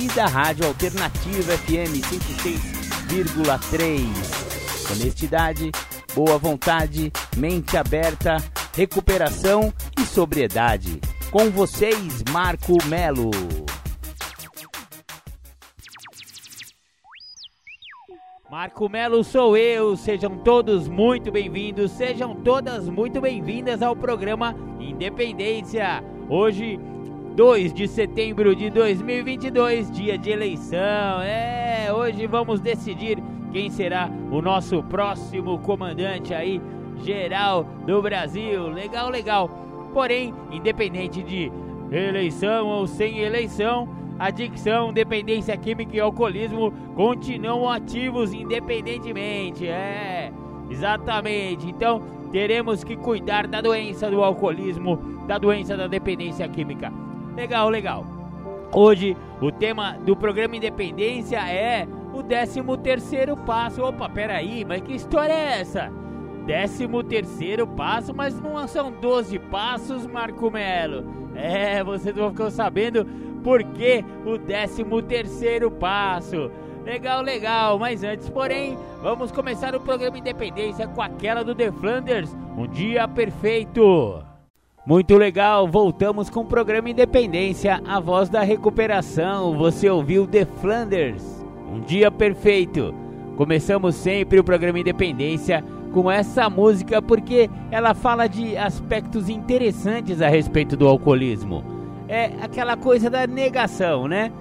e da Rádio Alternativa FM 106,3. Honestidade, boa vontade, mente aberta, recuperação e sobriedade. Com vocês, Marco Melo. Marco Melo sou eu, sejam todos muito bem-vindos, sejam todas muito bem-vindas ao programa Independência. Hoje, 2 de setembro de 2022, dia de eleição. É, hoje vamos decidir quem será o nosso próximo comandante aí, geral do Brasil. Legal, legal. Porém, independente de eleição ou sem eleição, adicção, dependência química e alcoolismo continuam ativos independentemente. É, exatamente. Então, teremos que cuidar da doença do alcoolismo, da doença da dependência química. Legal, legal. Hoje, o tema do programa Independência é o 13 terceiro passo. Opa, peraí, mas que história é essa? 13 terceiro passo, mas não são 12 passos, Marco Melo. É, vocês vão ficar sabendo porque o 13 terceiro passo. Legal, legal, mas antes, porém, vamos começar o programa Independência com aquela do The Flanders, um dia perfeito. Muito legal, voltamos com o programa Independência, a voz da recuperação. Você ouviu The Flanders, um dia perfeito. Começamos sempre o programa Independência com essa música porque ela fala de aspectos interessantes a respeito do alcoolismo é aquela coisa da negação, né?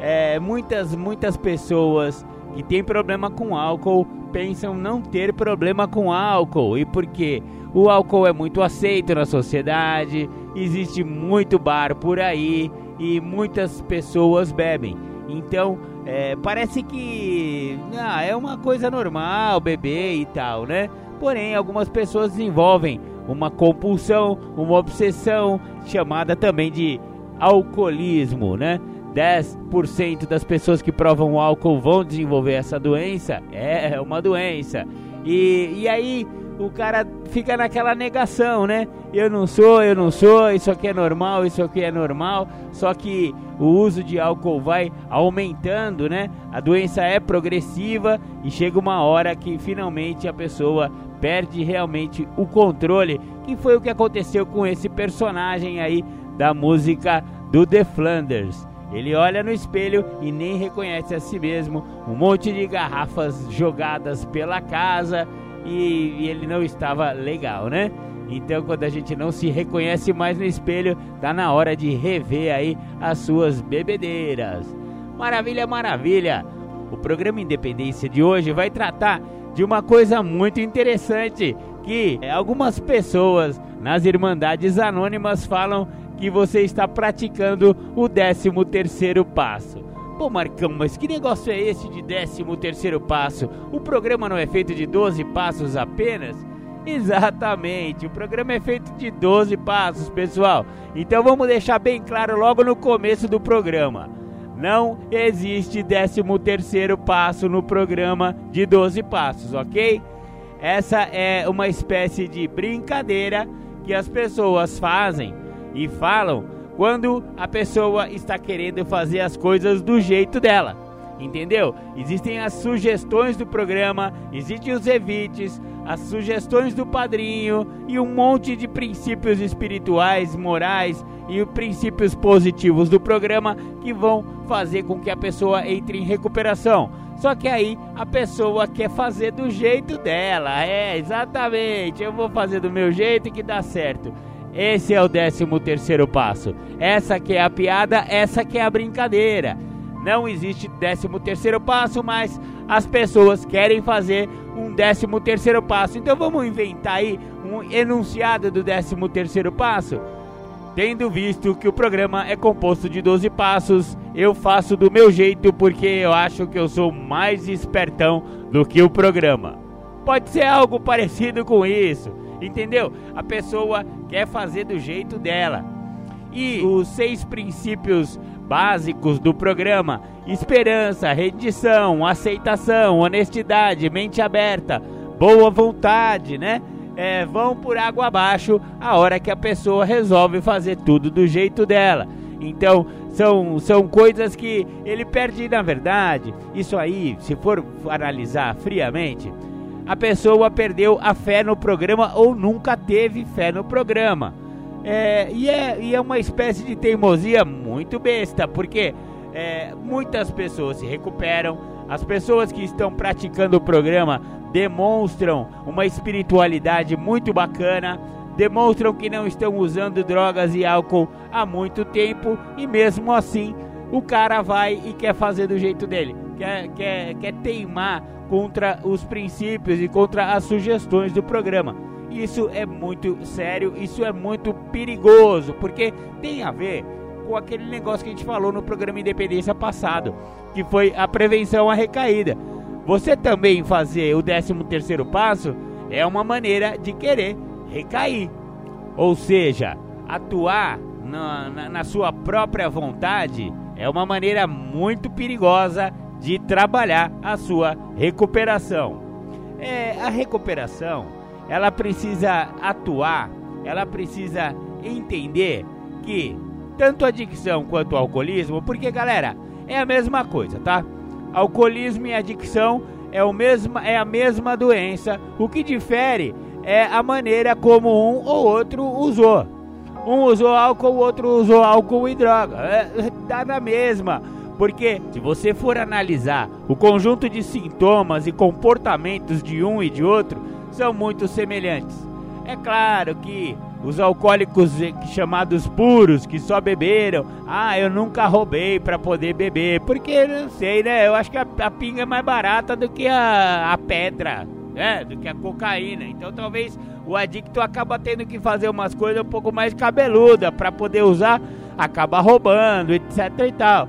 É, muitas, muitas pessoas que têm problema com álcool pensam não ter problema com álcool. E por quê? O álcool é muito aceito na sociedade, existe muito bar por aí e muitas pessoas bebem. Então, é, parece que ah, é uma coisa normal beber e tal, né? Porém, algumas pessoas desenvolvem uma compulsão, uma obsessão, chamada também de alcoolismo, né? 10% das pessoas que provam álcool vão desenvolver essa doença. É uma doença. E, e aí o cara fica naquela negação, né? Eu não sou, eu não sou, isso aqui é normal, isso aqui é normal. Só que o uso de álcool vai aumentando, né? A doença é progressiva e chega uma hora que finalmente a pessoa perde realmente o controle, que foi o que aconteceu com esse personagem aí da música do The Flanders. Ele olha no espelho e nem reconhece a si mesmo. Um monte de garrafas jogadas pela casa e, e, ele não estava legal, né? Então, quando a gente não se reconhece mais no espelho, tá na hora de rever aí as suas bebedeiras. Maravilha, maravilha! O programa Independência de hoje vai tratar de uma coisa muito interessante que algumas pessoas nas Irmandades Anônimas falam que você está praticando o 13 terceiro passo. Pô, Marcão, mas que negócio é esse de 13 terceiro passo? O programa não é feito de 12 passos apenas? Exatamente, o programa é feito de 12 passos, pessoal. Então vamos deixar bem claro logo no começo do programa. Não existe 13 terceiro passo no programa de 12 passos, ok? Essa é uma espécie de brincadeira que as pessoas fazem e falam quando a pessoa está querendo fazer as coisas do jeito dela. Entendeu? Existem as sugestões do programa, existem os evites, as sugestões do padrinho e um monte de princípios espirituais, morais e princípios positivos do programa que vão fazer com que a pessoa entre em recuperação. Só que aí a pessoa quer fazer do jeito dela. É, exatamente. Eu vou fazer do meu jeito que dá certo. Esse é o 13 terceiro passo. Essa que é a piada, essa que é a brincadeira. Não existe 13 terceiro passo, mas as pessoas querem fazer um 13 terceiro passo. Então vamos inventar aí um enunciado do 13 terceiro passo? Tendo visto que o programa é composto de 12 passos, eu faço do meu jeito porque eu acho que eu sou mais espertão do que o programa. Pode ser algo parecido com isso, entendeu? A pessoa quer fazer do jeito dela. E os seis princípios básicos do programa: esperança, rendição, aceitação, honestidade, mente aberta, boa vontade, né? É, vão por água abaixo a hora que a pessoa resolve fazer tudo do jeito dela. Então, são, são coisas que ele perde na verdade. Isso aí, se for analisar friamente, a pessoa perdeu a fé no programa ou nunca teve fé no programa. É, e, é, e é uma espécie de teimosia muito besta, porque é, muitas pessoas se recuperam, as pessoas que estão praticando o programa demonstram uma espiritualidade muito bacana, demonstram que não estão usando drogas e álcool há muito tempo e mesmo assim o cara vai e quer fazer do jeito dele, quer, quer, quer teimar contra os princípios e contra as sugestões do programa. Isso é muito sério, isso é muito perigoso, porque tem a ver com aquele negócio que a gente falou no programa Independência passado, que foi a prevenção à recaída. Você também fazer o 13 terceiro passo é uma maneira de querer recair. Ou seja, atuar na, na, na sua própria vontade é uma maneira muito perigosa de trabalhar a sua recuperação. É, a recuperação ela precisa atuar, ela precisa entender que tanto adicção quanto alcoolismo, porque galera, é a mesma coisa, tá? Alcoolismo e adicção é, o mesmo, é a mesma doença, o que difere é a maneira como um ou outro usou. Um usou álcool, o outro usou álcool e droga. É, dá na mesma. Porque se você for analisar o conjunto de sintomas e comportamentos de um e de outro, são muito semelhantes. É claro que os alcoólicos chamados puros, que só beberam, ah, eu nunca roubei para poder beber, porque não sei, né? Eu acho que a, a pinga é mais barata do que a, a pedra, né? Do que a cocaína. Então talvez o adicto acaba tendo que fazer umas coisas um pouco mais cabeluda para poder usar, acaba roubando, etc e tal.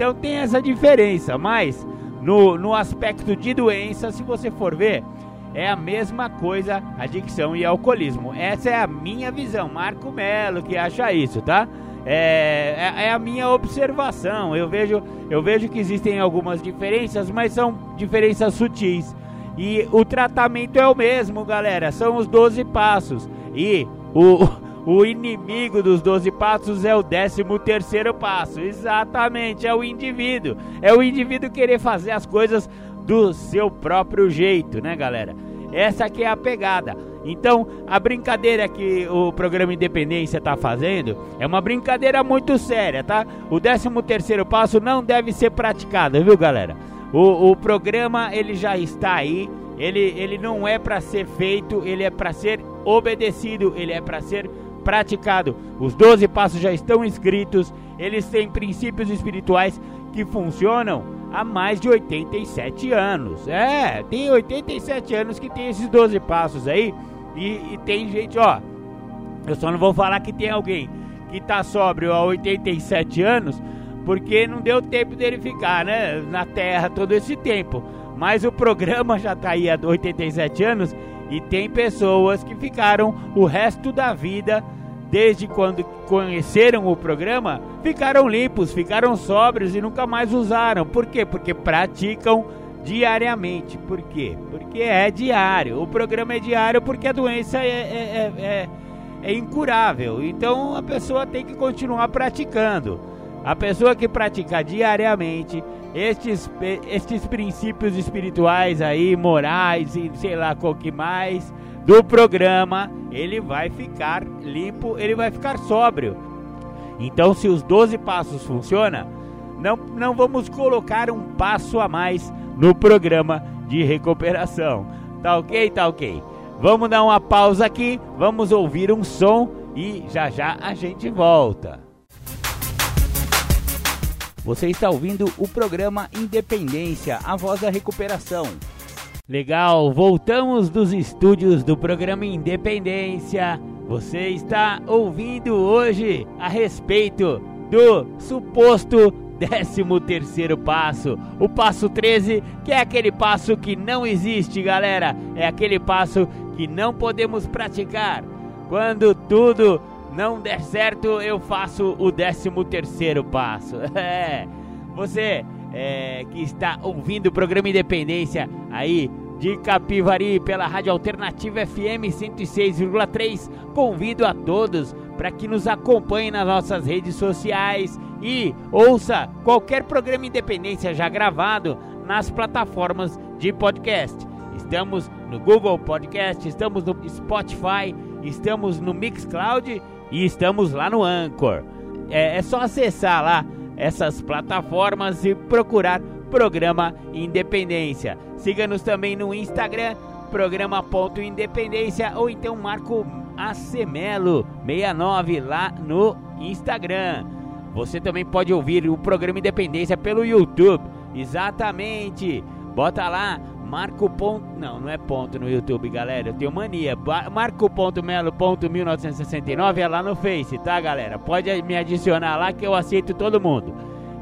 Então tem essa diferença, mas no, no aspecto de doença, se você for ver, é a mesma coisa adicção e alcoolismo. Essa é a minha visão. Marco Melo que acha isso, tá? É, é, é, a minha observação. Eu vejo, eu vejo que existem algumas diferenças, mas são diferenças sutis. E o tratamento é o mesmo, galera. São os 12 passos. E o, o inimigo dos 12 passos é o 13 terceiro passo. Exatamente, é o indivíduo. É o indivíduo querer fazer as coisas do seu próprio jeito, né, galera? Essa aqui é a pegada. Então, a brincadeira que o programa Independência está fazendo é uma brincadeira muito séria, tá? O 13 terceiro passo não deve ser praticado, viu, galera? O, o programa ele já está aí. Ele, ele não é para ser feito, ele é para ser obedecido, ele é para ser praticado. Os 12 passos já estão escritos, eles têm princípios espirituais que funcionam há mais de 87 anos. É, tem 87 anos que tem esses 12 passos aí. E, e, tem gente, ó. Eu só não vou falar que tem alguém que tá sóbrio há 87 anos, porque não deu tempo dele ficar, né? Na Terra todo esse tempo. Mas o programa já tá aí há 87 anos e tem pessoas que ficaram o resto da vida desde quando conheceram o programa, ficaram limpos, ficaram sóbrios e nunca mais usaram. Por quê? Porque praticam diariamente. Por quê? Porque é diário. O programa é diário porque a doença é, é, é, é, é incurável. Então a pessoa tem que continuar praticando. A pessoa que pratica diariamente estes, estes princípios espirituais aí, morais e sei lá qual que mais do programa, ele vai ficar limpo, ele vai ficar sóbrio. Então, se os 12 passos funcionam, não, não vamos colocar um passo a mais no programa de recuperação. Tá ok? Tá ok. Vamos dar uma pausa aqui, vamos ouvir um som e já já a gente volta. Você está ouvindo o programa Independência, a voz da recuperação Legal, voltamos dos estúdios do programa Independência. Você está ouvindo hoje a respeito do suposto 13 terceiro passo, o passo 13, que é aquele passo que não existe, galera, é aquele passo que não podemos praticar. Quando tudo não der certo, eu faço o 13 terceiro passo. É, você é, que está ouvindo o programa Independência aí de Capivari pela Rádio Alternativa FM 106,3. Convido a todos para que nos acompanhem nas nossas redes sociais e ouça qualquer programa Independência já gravado nas plataformas de podcast. Estamos no Google Podcast, estamos no Spotify, estamos no Mixcloud e estamos lá no Anchor. É, é só acessar lá essas plataformas e procurar programa Independência. Siga-nos também no Instagram, programa.independência ou então Marco Acemelo 69 lá no Instagram. Você também pode ouvir o programa Independência pelo YouTube. Exatamente. Bota lá Marco ponto, não, não é ponto no YouTube, galera. Eu tenho mania. Marco.melo.1969 é lá no Face, tá, galera? Pode me adicionar lá que eu aceito todo mundo.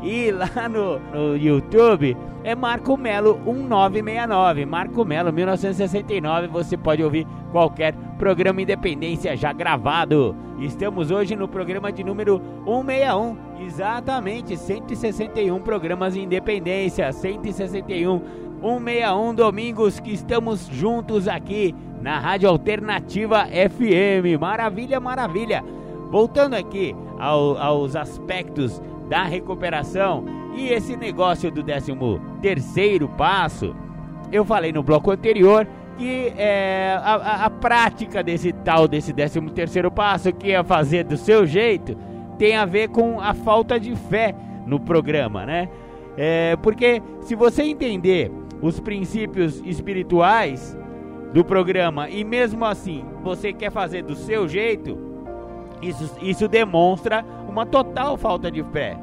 E lá no, no YouTube é Marco Melo 1969. Marco Melo 1969. Você pode ouvir qualquer programa Independência já gravado. Estamos hoje no programa de número 161. Exatamente, 161 programas Independência. 161, 161 domingos que estamos juntos aqui na Rádio Alternativa FM. Maravilha, maravilha. Voltando aqui ao, aos aspectos da recuperação e esse negócio do 13 terceiro passo, eu falei no bloco anterior que é, a, a, prática desse tal, desse 13 terceiro passo, que é fazer do seu jeito, tem a ver com a falta de fé no programa, né? É, porque se você entender os princípios espirituais do programa e mesmo assim você quer fazer do seu jeito, isso, isso demonstra uma total falta de fé.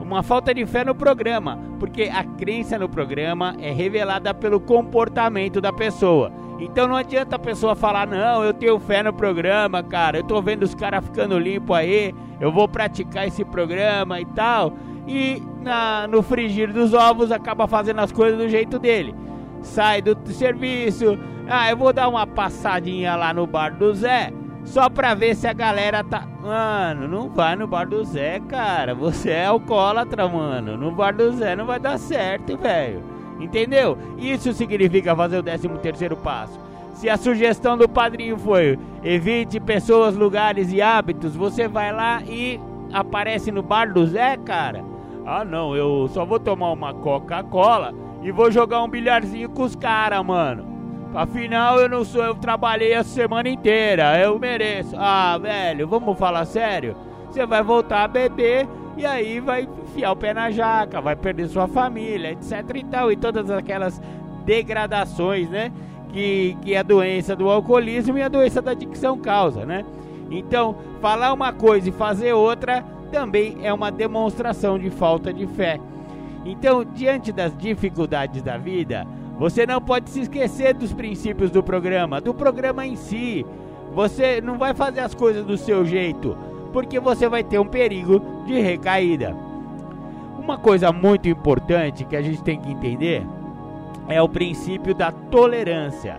Uma falta de fé no programa, porque a crença no programa é revelada pelo comportamento da pessoa. Então não adianta a pessoa falar, não, eu tenho fé no programa, cara, eu tô vendo os caras ficando limpo aí, eu vou praticar esse programa e tal. E na, no frigir dos ovos acaba fazendo as coisas do jeito dele. Sai do serviço, ah, eu vou dar uma passadinha lá no bar do Zé só pra ver se a galera tá. Mano, não vai no bar do Zé, cara. Você é alcoólatra, mano. No bar do Zé não vai dar certo, velho. Entendeu? Isso significa fazer o 13 terceiro passo. Se a sugestão do padrinho foi evite pessoas, lugares e hábitos, você vai lá e aparece no bar do Zé, cara. Ah, não, eu só vou tomar uma Coca-Cola e vou jogar um bilharzinho com os caras, mano. Afinal, eu não sou, eu trabalhei a semana inteira, eu mereço. Ah, velho, vamos falar sério? Você vai voltar a beber e aí vai enfiar o pé na jaca, vai perder sua família, etc e tal, e todas aquelas degradações, né? Que, que a doença do alcoolismo e a doença da adicção causa, né? Então, falar uma coisa e fazer outra também é uma demonstração de falta de fé. Então, diante das dificuldades da vida, você não pode se esquecer dos princípios do programa, do programa em si. Você não vai fazer as coisas do seu jeito, porque você vai ter um perigo de recaída. Uma coisa muito importante que a gente tem que entender é o princípio da tolerância.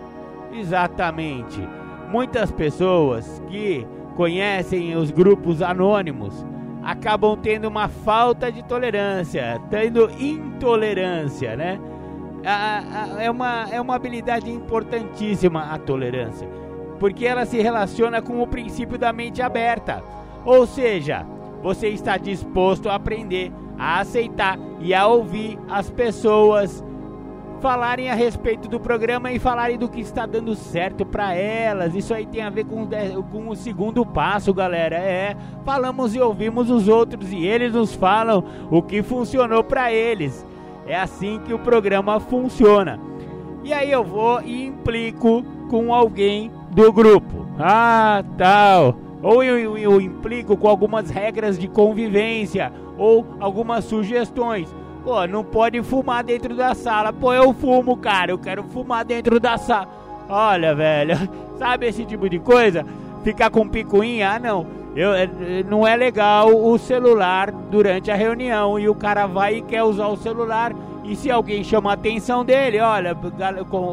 Exatamente. Muitas pessoas que conhecem os grupos anônimos acabam tendo uma falta de tolerância, tendo intolerância, né? é, uma, é uma habilidade importantíssima a tolerância, porque ela se relaciona com o princípio da mente aberta. Ou seja, você está disposto a aprender, a aceitar e a ouvir as pessoas falarem a respeito do programa e falarem do que está dando certo para elas. Isso aí tem a ver com, com o segundo passo, galera. É, falamos e ouvimos os outros e eles nos falam o que funcionou para eles. É assim que o programa funciona. E aí eu vou e implico com alguém do grupo. Ah, tal. Ou eu, eu, eu implico com algumas regras de convivência ou algumas sugestões. Pô, não pode fumar dentro da sala. Pô, eu fumo, cara. Eu quero fumar dentro da sala. Olha, velho, sabe esse tipo de coisa? Ficar com picuinha? Ah, não. eu, é, não é legal o celular durante a reunião e o cara vai e quer usar o celular e se alguém chama a atenção dele, olha,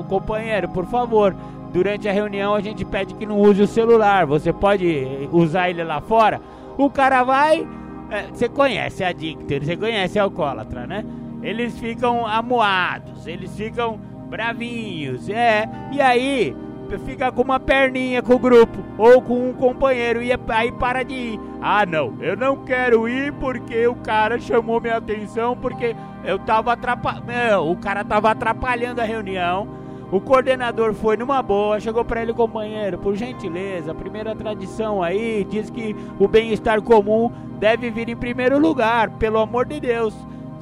companheiro, por favor, durante a reunião a gente pede que não use o celular, você pode usar ele lá fora. O cara vai, é, você conhece a Dictor, você conhece alcoólatra, né? Eles ficam amuados, eles ficam bravinhos, é, e aí fica com uma perninha com o grupo ou com um companheiro e aí para de ir. Ah, não, eu não quero ir porque o cara chamou minha atenção porque eu tava atrapalhando, o cara tava atrapalhando a reunião. O coordenador foi numa boa, chegou para ele, companheiro, por gentileza, primeira tradição aí diz que o bem-estar comum deve vir em primeiro lugar, pelo amor de Deus.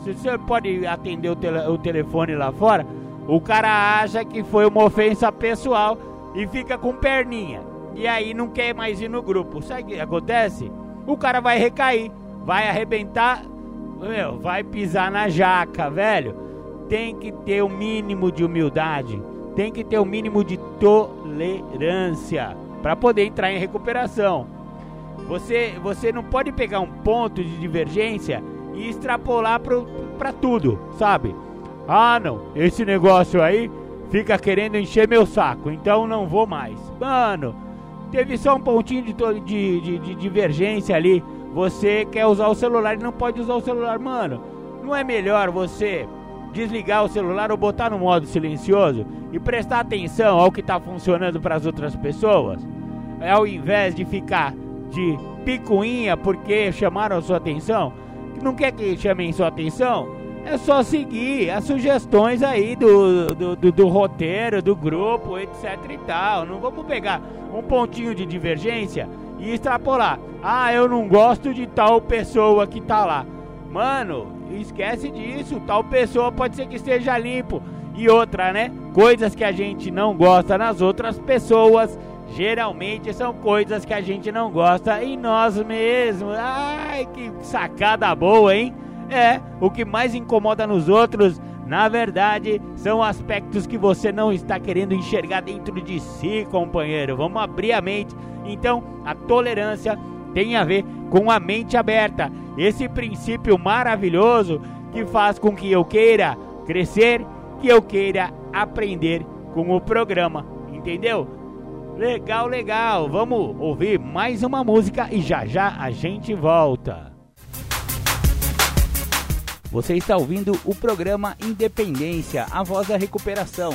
Se você pode atender o, tele, o telefone lá fora, o cara acha que foi uma ofensa pessoal e fica com perninha. E aí não quer mais ir no grupo. Sabe o que acontece? O cara vai recair, vai arrebentar, meu, vai pisar na jaca, velho. Tem que ter o um mínimo de humildade, tem que ter o um mínimo de tolerância para poder entrar em recuperação. Você, você não pode pegar um ponto de divergência e extrapolar para tudo, sabe? Ah, não, esse negócio aí fica querendo encher meu saco, então não vou mais. Mano, teve só um pontinho de, de, de, de divergência ali. Você quer usar o celular e não pode usar o celular, mano. Não é melhor você desligar o celular ou botar no modo silencioso e prestar atenção ao que está funcionando para as outras pessoas, ao invés de ficar de picuinha porque chamaram sua atenção? Não quer que chamem sua atenção? É só seguir as sugestões aí do, do, do, do, roteiro, do grupo, etc e tal. Não vamos pegar um pontinho de divergência e extrapolar. Ah, eu não gosto de tal pessoa que tá lá. Mano, esquece disso. Tal pessoa pode ser que esteja limpo. E outra, né? Coisas que a gente não gosta nas outras pessoas. Geralmente são coisas que a gente não gosta em nós mesmos. Ai, que sacada boa, hein? É, o que mais incomoda nos outros, na verdade, são aspectos que você não está querendo enxergar dentro de si, companheiro. Vamos abrir a mente. Então, a tolerância tem a ver com a mente aberta. Esse princípio maravilhoso que faz com que eu queira crescer, que eu queira aprender com o programa. Entendeu? Legal, legal. Vamos ouvir mais uma música e já já a gente volta. Você está ouvindo o programa Independência, a voz da recuperação.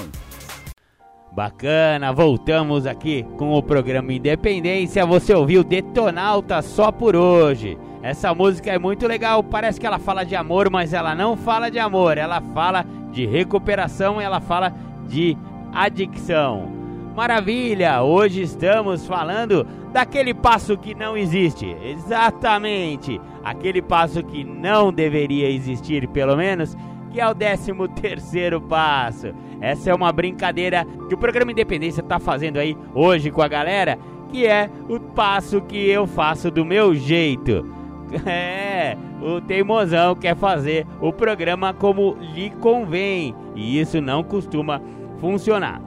Bacana, voltamos aqui com o programa Independência. Você ouviu Detonauta só por hoje. Essa música é muito legal, parece que ela fala de amor, mas ela não fala de amor, ela fala de recuperação, ela fala de adicção. Maravilha! Hoje estamos falando daquele passo que não existe. Exatamente! Aquele passo que não deveria existir, pelo menos, que é o 13 terceiro passo. Essa é uma brincadeira que o programa Independência está fazendo aí hoje com a galera, que é o passo que eu faço do meu jeito. É, o teimosão quer fazer o programa como lhe convém, e isso não costuma funcionar.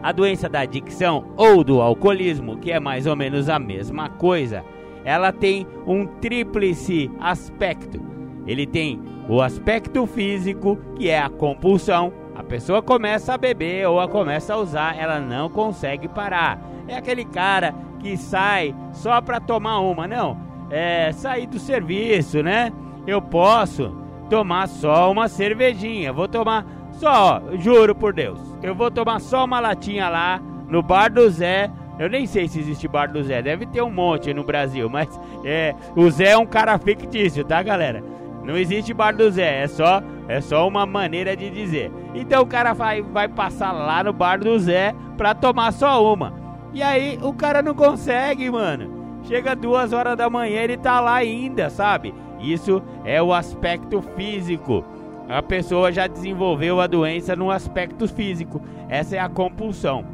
A doença da adicção ou do alcoolismo, que é mais ou menos a mesma coisa, ela tem um tríplice aspecto. Ele tem o aspecto físico, que é a compulsão. A pessoa começa a beber ou a começa a usar, ela não consegue parar. É aquele cara que sai só para tomar uma, não. É sair do serviço, né? Eu posso tomar só uma cervejinha. Vou tomar só, juro por Deus. Eu vou tomar só uma latinha lá no bar do Zé. Eu nem sei se existe bar do Zé, deve ter um monte no Brasil, mas é, o Zé é um cara fictício, tá, galera? Não existe bar do Zé, é só é só uma maneira de dizer. Então o cara vai, vai passar lá no bar do Zé pra tomar só uma. E aí o cara não consegue, mano. Chega duas horas da manhã ele tá lá ainda, sabe? Isso é o aspecto físico a pessoa já desenvolveu a doença no aspecto físico. Essa é a compulsão.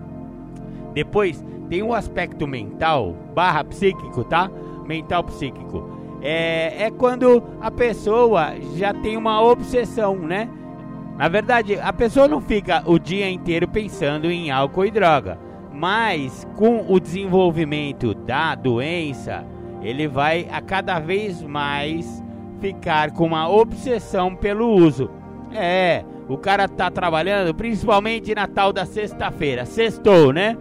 Depois tem o aspecto mental barra psíquico, tá? Mental psíquico. É, é quando a pessoa já tem uma obsessão, né? Na verdade, a pessoa não fica o dia inteiro pensando em álcool e droga. Mas com o desenvolvimento da doença, ele vai a cada vez mais ficar com uma obsessão pelo uso. É, o cara tá trabalhando, principalmente na tal da sexta-feira, sextou, né?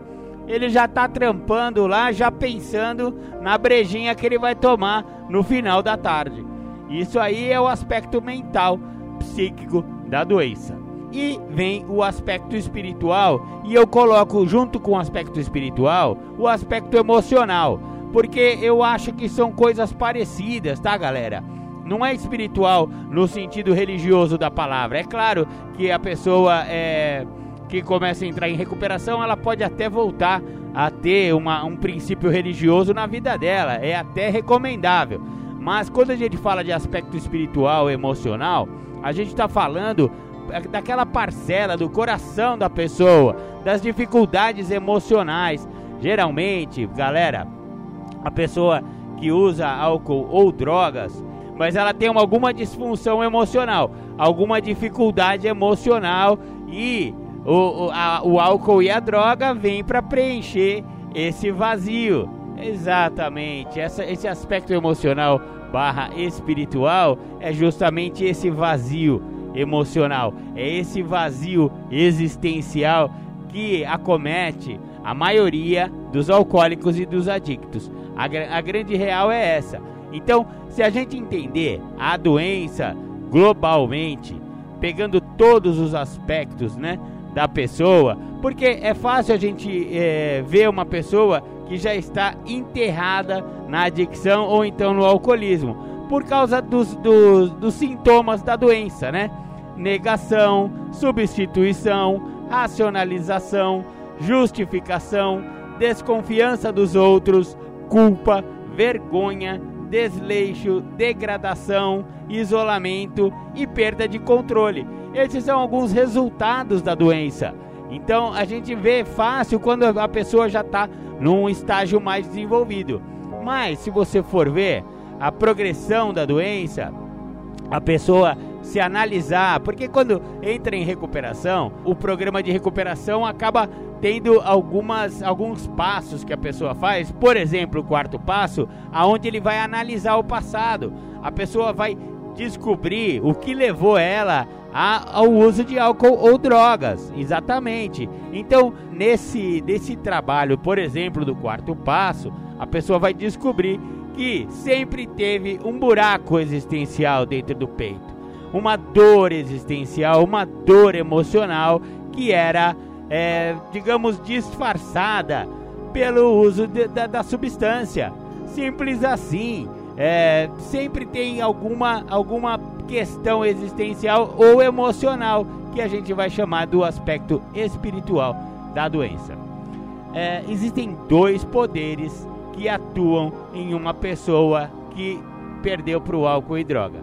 Ele já tá trampando lá, já pensando na brejinha que ele vai tomar no final da tarde. Isso aí é o aspecto mental, psíquico da doença. E vem o aspecto espiritual, e eu coloco junto com o aspecto espiritual o aspecto emocional, porque eu acho que são coisas parecidas, tá, galera? Não é espiritual no sentido religioso da palavra. É claro que a pessoa é, que começa a entrar em recuperação, ela pode até voltar a ter uma, um princípio religioso na vida dela. É até recomendável. Mas quando a gente fala de aspecto espiritual, emocional, a gente está falando daquela parcela do coração da pessoa, das dificuldades emocionais. Geralmente, galera, a pessoa que usa álcool ou drogas, mas ela tem alguma disfunção emocional, alguma dificuldade emocional e o, o, a, o álcool e a droga vêm para preencher esse vazio. Exatamente, essa, esse aspecto emocional barra espiritual é justamente esse vazio emocional, é esse vazio existencial que acomete a maioria dos alcoólicos e dos adictos. A, a grande real é essa. Então, se a gente entender a doença globalmente, pegando todos os aspectos, né, da pessoa, porque é fácil a gente é, ver uma pessoa que já está enterrada na adicção ou então no alcoolismo, por causa dos, dos, dos sintomas da doença, né? Negação, substituição, racionalização, justificação, desconfiança dos outros, culpa, vergonha, desleixo, degradação, isolamento e perda de controle. Esses são alguns resultados da doença. Então a gente vê fácil quando a pessoa já está num estágio mais desenvolvido. Mas se você for ver a progressão da doença, a pessoa se analisar, porque quando entra em recuperação, o programa de recuperação acaba tendo algumas alguns passos que a pessoa faz. Por exemplo, o quarto passo, aonde ele vai analisar o passado. A pessoa vai descobrir o que levou ela ao uso de álcool ou drogas, exatamente. Então, nesse, nesse trabalho, por exemplo, do quarto passo, a pessoa vai descobrir que sempre teve um buraco existencial dentro do peito, uma dor existencial, uma dor emocional que era, é, digamos, disfarçada pelo uso de, da, da substância. Simples assim. É, sempre tem alguma, alguma questão existencial ou emocional que a gente vai chamar do aspecto espiritual da doença. É, existem dois poderes que atuam em uma pessoa que perdeu para o álcool e droga.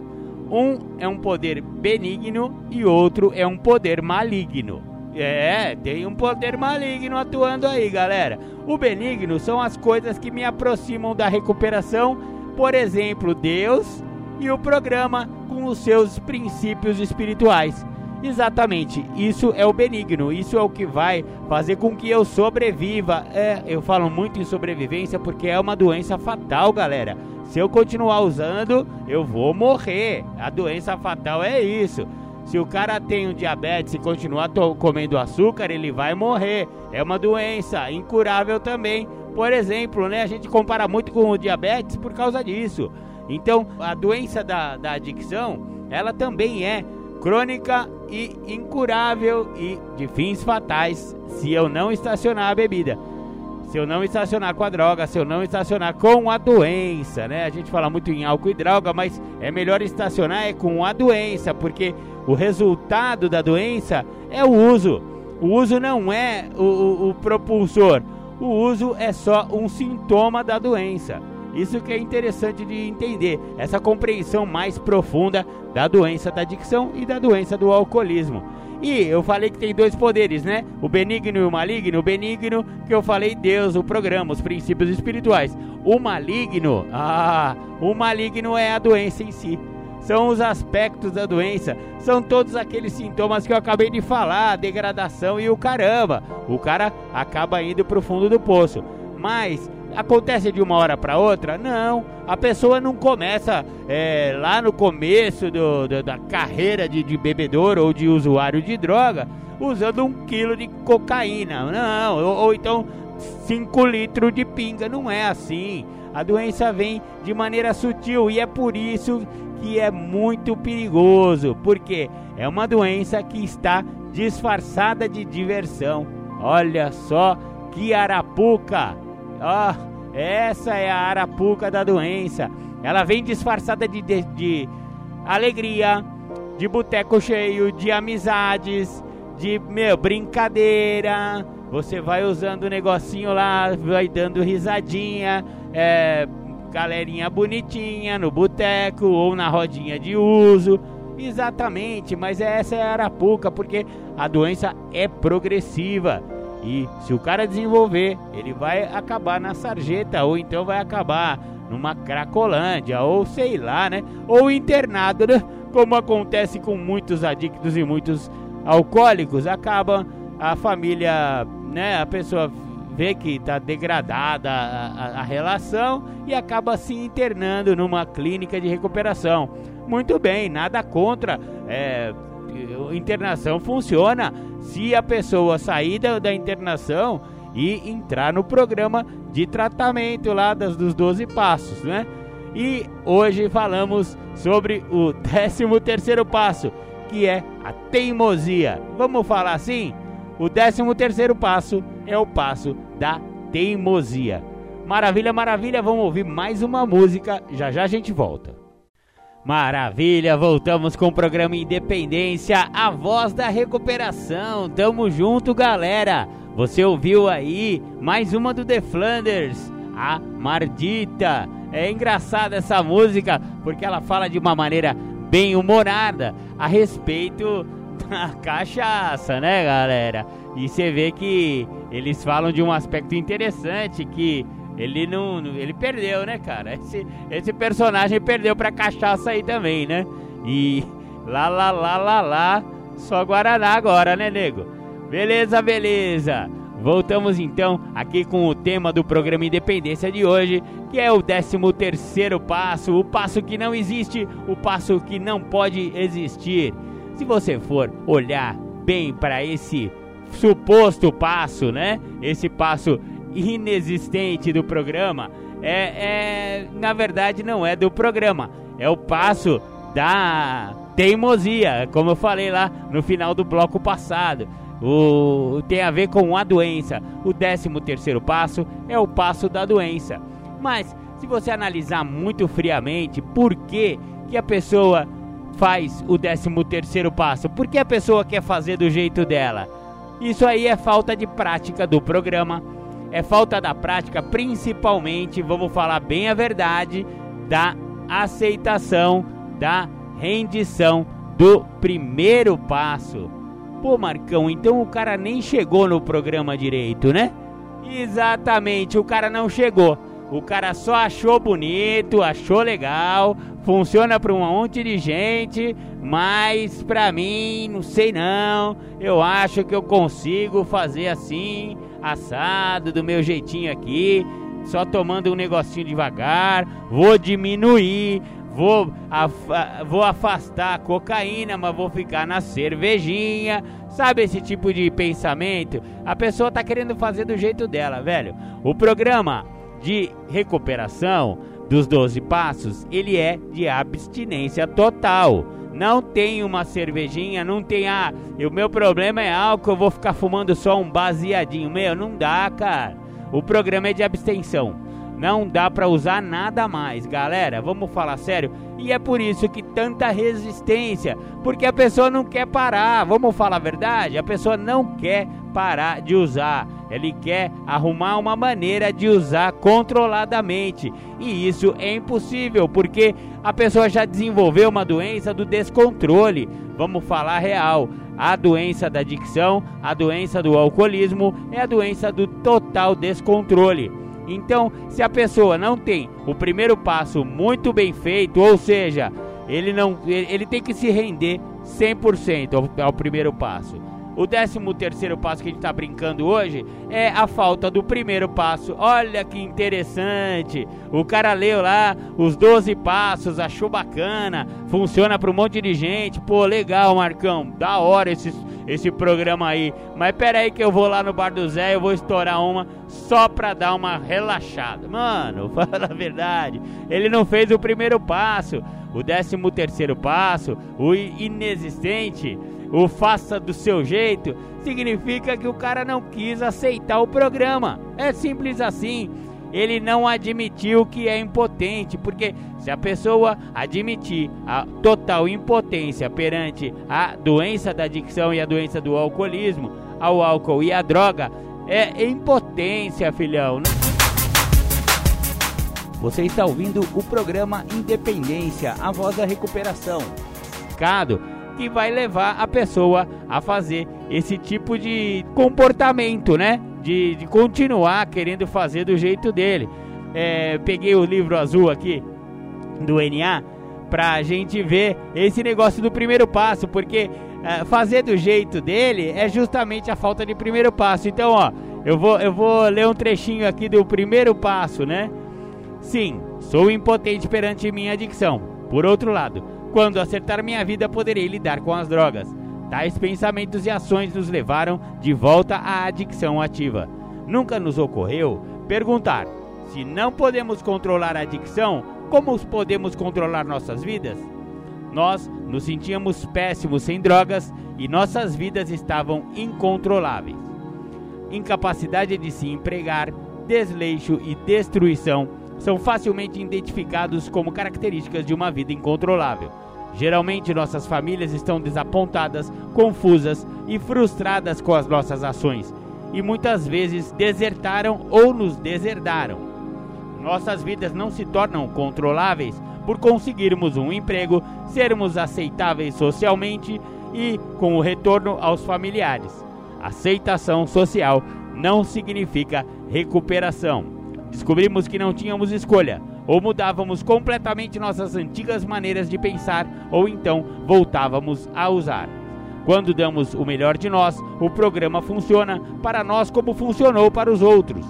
Um é um poder benigno e outro é um poder maligno. É, tem um poder maligno atuando aí, galera. O benigno são as coisas que me aproximam da recuperação, por exemplo, Deus e o programa com os seus princípios espirituais. Exatamente, isso é o benigno, isso é o que vai fazer com que eu sobreviva. É, eu falo muito em sobrevivência porque é uma doença fatal, galera. Se eu continuar usando, eu vou morrer. A doença fatal é isso. Se o cara tem um diabetes e continuar comendo açúcar, ele vai morrer. É uma doença incurável também. Por exemplo, né, a gente compara muito com o diabetes por causa disso. Então, a doença da, da adicção, ela também é crônica e incurável e de fins fatais se eu não estacionar a bebida. Se eu não estacionar com a droga, se eu não estacionar com a doença, né? A gente fala muito em álcool e droga, mas é melhor estacionar é com a doença, porque o resultado da doença é o uso. O uso não é o, o, o propulsor. O uso é só um sintoma da doença. Isso que é interessante de entender, essa compreensão mais profunda da doença da adicção e da doença do alcoolismo. E eu falei que tem dois poderes, né? O benigno e o maligno. O benigno, que eu falei, Deus, o programa, os princípios espirituais. O maligno, ah, o maligno é a doença em si. São os aspectos da doença, são todos aqueles sintomas que eu acabei de falar, degradação e o caramba. O cara acaba indo pro fundo do poço. Mas acontece de uma hora para outra? Não, a pessoa não começa é, lá no começo do, do, da carreira de, de bebedor ou de usuário de droga usando um quilo de cocaína, não, ou, ou então 5 litros de pinga, não é assim. A doença vem de maneira sutil e é por isso que é muito perigoso, porque é uma doença que está disfarçada de diversão. Olha só que arapuca! Ó, oh, essa é a arapuca da doença. Ela vem disfarçada de, de, de alegria, de boteco cheio, de amizades, de meu, brincadeira. Você vai usando o negocinho lá, vai dando risadinha, é, galerinha bonitinha no boteco ou na rodinha de uso. Exatamente, mas essa é a arapuca, porque a doença é progressiva. E se o cara desenvolver, ele vai acabar na sarjeta, ou então vai acabar numa cracolândia, ou sei lá, né? Ou internado, né? Como acontece com muitos adictos e muitos alcoólicos. Acaba a família, né? A pessoa vê que está degradada a, a, a, relação e acaba se internando numa clínica de recuperação. Muito bem, nada contra. É, internação funciona se a pessoa sair da, da, internação e entrar no programa de tratamento lá das, dos 12 passos, né? E hoje falamos sobre o 13 terceiro passo, que é a teimosia. Vamos falar assim? O 13 terceiro passo é o passo da teimosia. Maravilha, maravilha, vamos ouvir mais uma música, já já a gente volta. Maravilha, voltamos com o programa Independência, a voz da recuperação. Tamo junto, galera. Você ouviu aí mais uma do The Flanders, a Mardita. É engraçada essa música porque ela fala de uma maneira bem humorada a respeito da cachaça, né, galera? E você vê que eles falam de um aspecto interessante que ele não. Ele perdeu, né, cara? Esse, esse personagem perdeu pra cachaça aí também, né? E lá, lá, lá, lá, lá. Só Guaraná agora, né, nego? Beleza, beleza. Voltamos então aqui com o tema do programa Independência de hoje, que é o 13 terceiro passo, o passo que não existe, o passo que não pode existir. Se você for olhar bem para esse suposto passo, né? Esse passo inexistente do programa, é, é na verdade não é do programa, é o passo da teimosia, como eu falei lá no final do bloco passado. O, tem a ver com a doença. O 13 terceiro passo é o passo da doença. Mas se você analisar muito friamente, por que, que a pessoa faz o 13 terceiro passo? Por que a pessoa quer fazer do jeito dela? Isso aí é falta de prática do programa, é falta da prática, principalmente, vamos falar bem a verdade, da aceitação, da rendição do primeiro passo. Pô, Marcão, então o cara nem chegou no programa direito, né? Exatamente, o cara não chegou. O cara só achou bonito, achou legal, funciona para um monte de gente, mas para mim, não sei não. Eu acho que eu consigo fazer assim, assado, do meu jeitinho aqui, só tomando um negocinho devagar. Vou diminuir, vou, af vou afastar a cocaína, mas vou ficar na cervejinha. Sabe esse tipo de pensamento? A pessoa tá querendo fazer do jeito dela, velho. O programa de recuperação dos 12 passos, ele é de abstinência total. Não tem uma cervejinha, não tem ah, o meu problema é álcool, eu vou ficar fumando só um baseadinho. Meu, não dá, cara. O programa é de abstenção. Não dá para usar nada mais, galera. Vamos falar sério. E é por isso que tanta resistência, porque a pessoa não quer parar. Vamos falar a verdade? A pessoa não quer parar de usar. Ele quer arrumar uma maneira de usar controladamente. E isso é impossível, porque a pessoa já desenvolveu uma doença do descontrole. Vamos falar real. A doença da adicção, a doença do alcoolismo é a doença do total descontrole. Então, se a pessoa não tem o primeiro passo muito bem feito, ou seja, ele não ele tem que se render 100% ao, ao primeiro passo. O 13 terceiro passo que a gente está brincando hoje é a falta do primeiro passo. Olha que interessante. O cara leu lá os 12 passos, achou bacana, funciona para um monte de gente. Pô, legal, Marcão. Da hora esse, esse programa aí. Mas pera aí que eu vou lá no bar do Zé, eu vou estourar uma só pra dar uma relaxada. Mano, fala a verdade. Ele não fez o primeiro passo, o 13 terceiro passo, o inexistente o faça do seu jeito, significa que o cara não quis aceitar o programa. É simples assim. Ele não admitiu que é impotente, porque se a pessoa admitir a total impotência perante a doença da adicção e a doença do alcoolismo, ao álcool e à droga, é impotência, filhão. Você está ouvindo o programa Independência, a voz da recuperação. Cado que vai levar a pessoa a fazer esse tipo de comportamento, né? De, de continuar querendo fazer do jeito dele. É, peguei o livro azul aqui do NA pra gente ver esse negócio do primeiro passo, porque é, fazer do jeito dele é justamente a falta de primeiro passo. Então, ó, eu vou, eu vou ler um trechinho aqui do primeiro passo, né? Sim, sou impotente perante minha adicção. Por outro lado, quando acertar minha vida, poderei lidar com as drogas. Tais pensamentos e ações nos levaram de volta à adicção ativa. Nunca nos ocorreu perguntar: se não podemos controlar a adicção, como podemos controlar nossas vidas? Nós nos sentíamos péssimos sem drogas e nossas vidas estavam incontroláveis. Incapacidade de se empregar, desleixo e destruição são facilmente identificados como características de uma vida incontrolável. Geralmente nossas famílias estão desapontadas, confusas e frustradas com as nossas ações e muitas vezes desertaram ou nos deserdaram. Nossas vidas não se tornam controláveis por conseguirmos um emprego, sermos aceitáveis socialmente e com o retorno aos familiares. Aceitação social não significa recuperação. Descobrimos que não tínhamos escolha ou mudávamos completamente nossas antigas maneiras de pensar, ou então voltávamos a usar. Quando damos o melhor de nós, o programa funciona para nós como funcionou para os outros.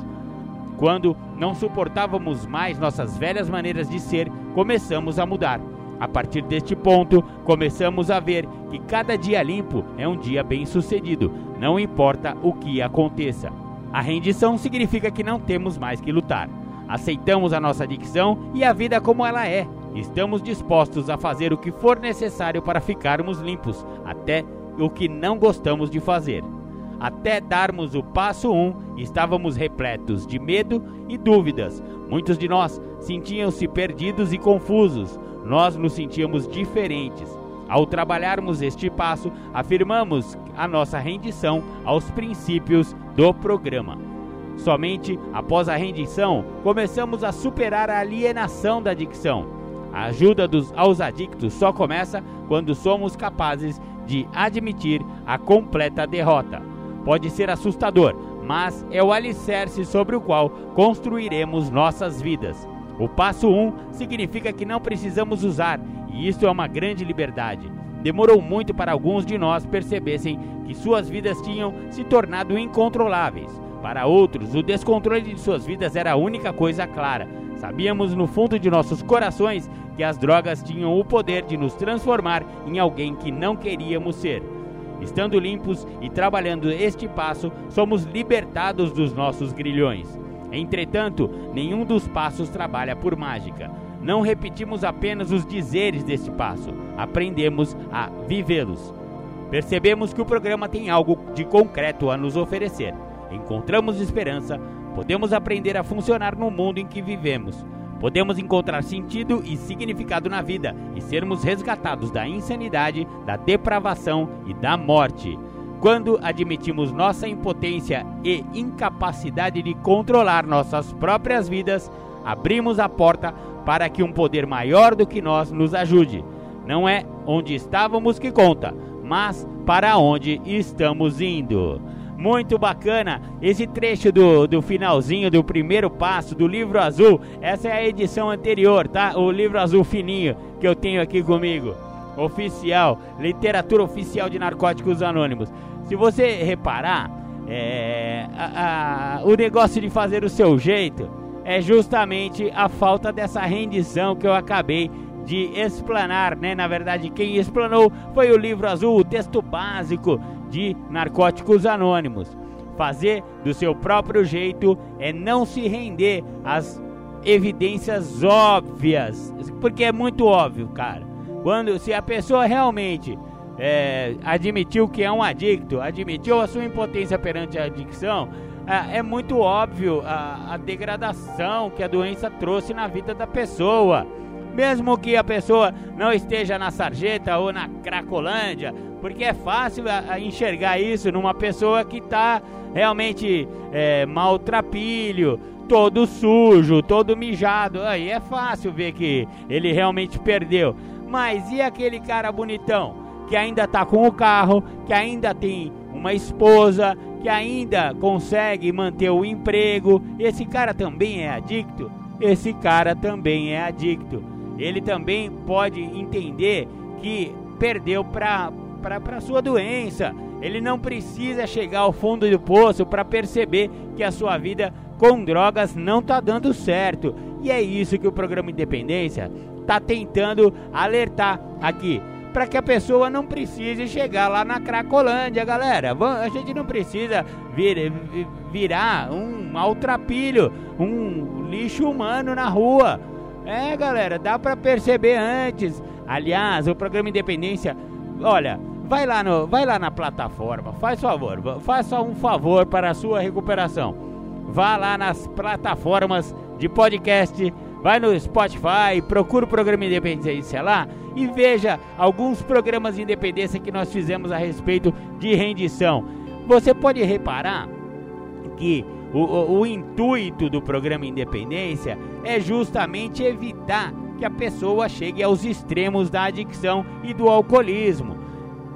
Quando não suportávamos mais nossas velhas maneiras de ser, começamos a mudar. A partir deste ponto, começamos a ver que cada dia limpo é um dia bem sucedido, não importa o que aconteça. A rendição significa que não temos mais que lutar. Aceitamos a nossa adicção e a vida como ela é. Estamos dispostos a fazer o que for necessário para ficarmos limpos, até o que não gostamos de fazer. Até darmos o passo 1, um, estávamos repletos de medo e dúvidas. Muitos de nós sentiam-se perdidos e confusos. Nós nos sentíamos diferentes. Ao trabalharmos este passo, afirmamos a nossa rendição aos princípios do programa. Somente após a rendição começamos a superar a alienação da adicção. A ajuda dos, aos adictos só começa quando somos capazes de admitir a completa derrota. Pode ser assustador, mas é o alicerce sobre o qual construiremos nossas vidas. O passo 1 um significa que não precisamos usar, e isso é uma grande liberdade. Demorou muito para alguns de nós percebessem que suas vidas tinham se tornado incontroláveis. Para outros, o descontrole de suas vidas era a única coisa clara. Sabíamos no fundo de nossos corações que as drogas tinham o poder de nos transformar em alguém que não queríamos ser. Estando limpos e trabalhando este passo, somos libertados dos nossos grilhões. Entretanto, nenhum dos passos trabalha por mágica. Não repetimos apenas os dizeres deste passo, aprendemos a vivê-los. Percebemos que o programa tem algo de concreto a nos oferecer encontramos esperança, podemos aprender a funcionar no mundo em que vivemos. Podemos encontrar sentido e significado na vida e sermos resgatados da insanidade, da depravação e da morte. Quando admitimos nossa impotência e incapacidade de controlar nossas próprias vidas, abrimos a porta para que um poder maior do que nós nos ajude. Não é onde estávamos que conta, mas para onde estamos indo. Muito bacana esse trecho do, do finalzinho do primeiro passo do livro azul. Essa é a edição anterior, tá? O livro azul fininho que eu tenho aqui comigo. Oficial, literatura oficial de Narcóticos Anônimos. Se você reparar, é, a, a, o negócio de fazer o seu jeito é justamente a falta dessa rendição que eu acabei de explanar, né? Na verdade, quem explanou foi o livro azul, o texto básico de Narcóticos Anônimos. Fazer do seu próprio jeito é não se render às evidências óbvias, porque é muito óbvio, cara. Quando se a pessoa realmente é, admitiu que é um adicto, admitiu a sua impotência perante a adicção, é, é muito óbvio a, a degradação que a doença trouxe na vida da pessoa. Mesmo que a pessoa não esteja na sarjeta ou na cracolândia, porque é fácil a, a enxergar isso numa pessoa que está realmente é, maltrapilho, todo sujo, todo mijado. Aí é fácil ver que ele realmente perdeu. Mas e aquele cara bonitão que ainda tá com o carro, que ainda tem uma esposa, que ainda consegue manter o emprego? Esse cara também é adicto? Esse cara também é adicto. Ele também pode entender que perdeu para sua doença. Ele não precisa chegar ao fundo do poço para perceber que a sua vida com drogas não está dando certo. E é isso que o programa Independência está tentando alertar aqui. Para que a pessoa não precise chegar lá na Cracolândia, galera. A gente não precisa vir, virar um maltrapilho, um lixo humano na rua. É, galera, dá para perceber antes. Aliás, o programa Independência, olha, vai lá no, vai lá na plataforma, faz favor, faça um favor para a sua recuperação vá lá nas plataformas de podcast, vai no Spotify, procura o programa Independência lá e veja alguns programas de independência que nós fizemos a respeito de rendição. Você pode reparar que o, o, o intuito do programa Independência é justamente evitar que a pessoa chegue aos extremos da adicção e do alcoolismo.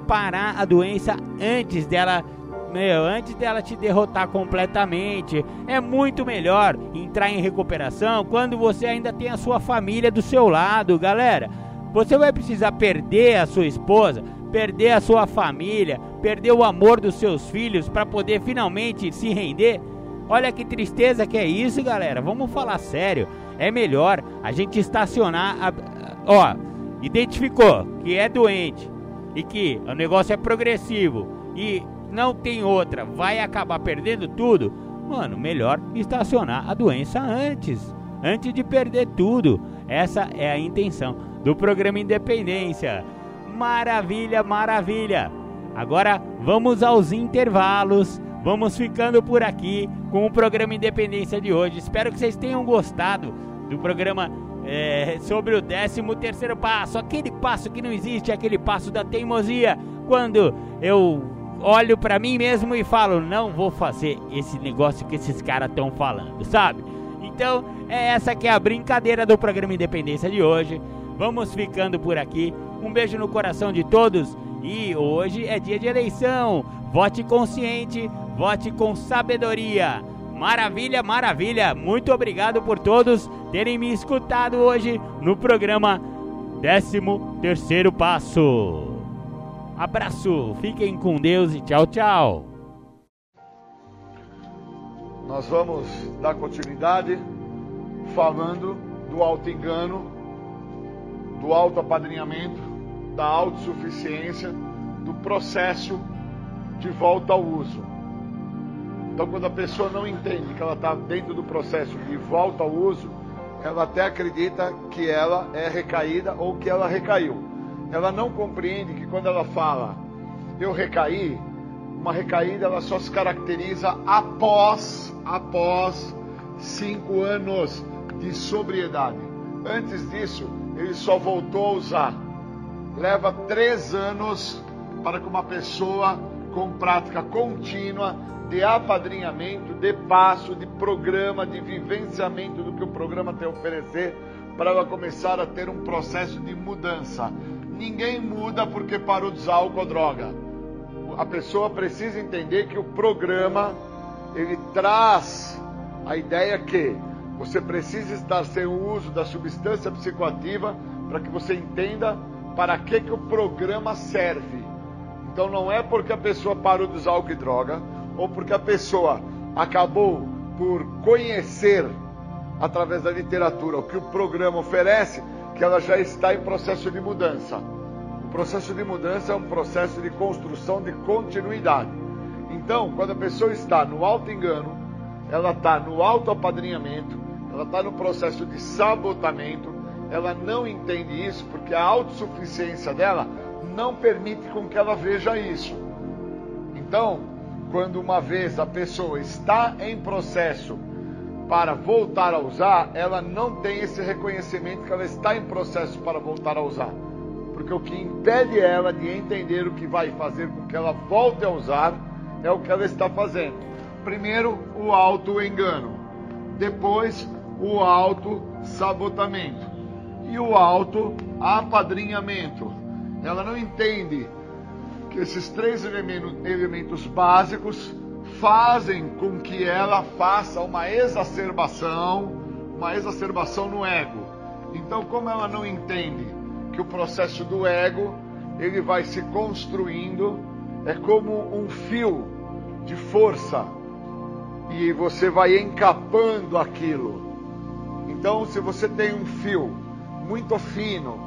Parar a doença antes dela meu, antes dela te derrotar completamente. É muito melhor entrar em recuperação quando você ainda tem a sua família do seu lado, galera. Você vai precisar perder a sua esposa, perder a sua família, perder o amor dos seus filhos para poder finalmente se render. Olha que tristeza que é isso, galera. Vamos falar sério. É melhor a gente estacionar. A... Ó, identificou que é doente e que o negócio é progressivo e não tem outra, vai acabar perdendo tudo, mano, melhor estacionar a doença antes, antes de perder tudo. Essa é a intenção do programa Independência. Maravilha, maravilha. Agora vamos aos intervalos. Vamos ficando por aqui com o programa Independência de hoje. Espero que vocês tenham gostado do programa é, sobre o 13 terceiro passo, aquele passo que não existe, aquele passo da teimosia. Quando eu olho para mim mesmo e falo, não vou fazer esse negócio que esses caras estão falando, sabe? Então, é essa que é a brincadeira do programa Independência de hoje. Vamos ficando por aqui. Um beijo no coração de todos e hoje é dia de eleição. Vote consciente, vote com sabedoria. Maravilha, maravilha. Muito obrigado por todos terem me escutado hoje no programa 13 Terceiro Passo. Abraço, fiquem com Deus e tchau, tchau. Nós vamos dar continuidade falando do alto engano, do alto apadrinhamento, da autossuficiência, do processo de volta ao uso. Então, quando a pessoa não entende que ela está dentro do processo de volta ao uso, ela até acredita que ela é recaída ou que ela recaiu ela não compreende que quando ela fala eu recaí, uma recaída ela só se caracteriza após, após cinco anos de sobriedade. Antes disso, ele só voltou a usar. Leva três anos para que uma pessoa com prática contínua de apadrinhamento, de passo, de programa, de vivenciamento do que o programa tem a oferecer, para ela começar a ter um processo de mudança. Ninguém muda porque parou de usar álcool ou droga. A pessoa precisa entender que o programa ele traz a ideia que você precisa estar sem o uso da substância psicoativa para que você entenda para que, que o programa serve. Então não é porque a pessoa parou de usar álcool e droga, ou porque a pessoa acabou por conhecer através da literatura o que o programa oferece, que ela já está em processo de mudança. O processo de mudança é um processo de construção de continuidade. Então, quando a pessoa está no alto engano, ela está no alto apadrinhamento, ela está no processo de sabotamento, ela não entende isso porque a autossuficiência dela não permite com que ela veja isso. Então, quando uma vez a pessoa está em processo para voltar a usar, ela não tem esse reconhecimento que ela está em processo para voltar a usar. Porque o que impede ela de entender o que vai fazer com que ela volte a usar é o que ela está fazendo. Primeiro, o auto-engano. Depois, o auto-sabotamento. E o auto-apadrinhamento. Ela não entende que esses três elementos básicos fazem com que ela faça uma exacerbação, uma exacerbação no ego. Então, como ela não entende que o processo do ego ele vai se construindo, é como um fio de força e você vai encapando aquilo. Então, se você tem um fio muito fino,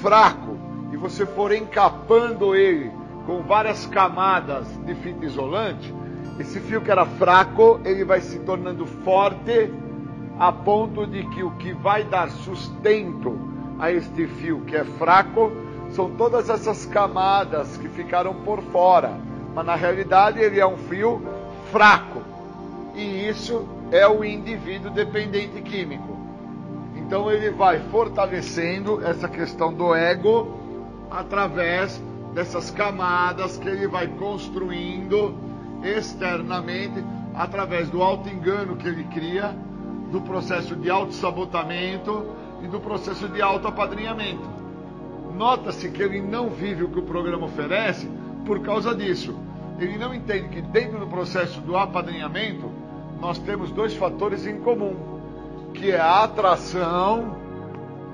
fraco, e você for encapando ele com várias camadas de fita isolante, esse fio que era fraco, ele vai se tornando forte a ponto de que o que vai dar sustento a este fio que é fraco são todas essas camadas que ficaram por fora. Mas na realidade ele é um fio fraco. E isso é o indivíduo dependente químico. Então ele vai fortalecendo essa questão do ego através dessas camadas que ele vai construindo externamente através do auto-engano que ele cria, do processo de auto-sabotamento e do processo de auto-apadrinhamento. Nota-se que ele não vive o que o programa oferece por causa disso. Ele não entende que dentro do processo do apadrinhamento nós temos dois fatores em comum, que é a atração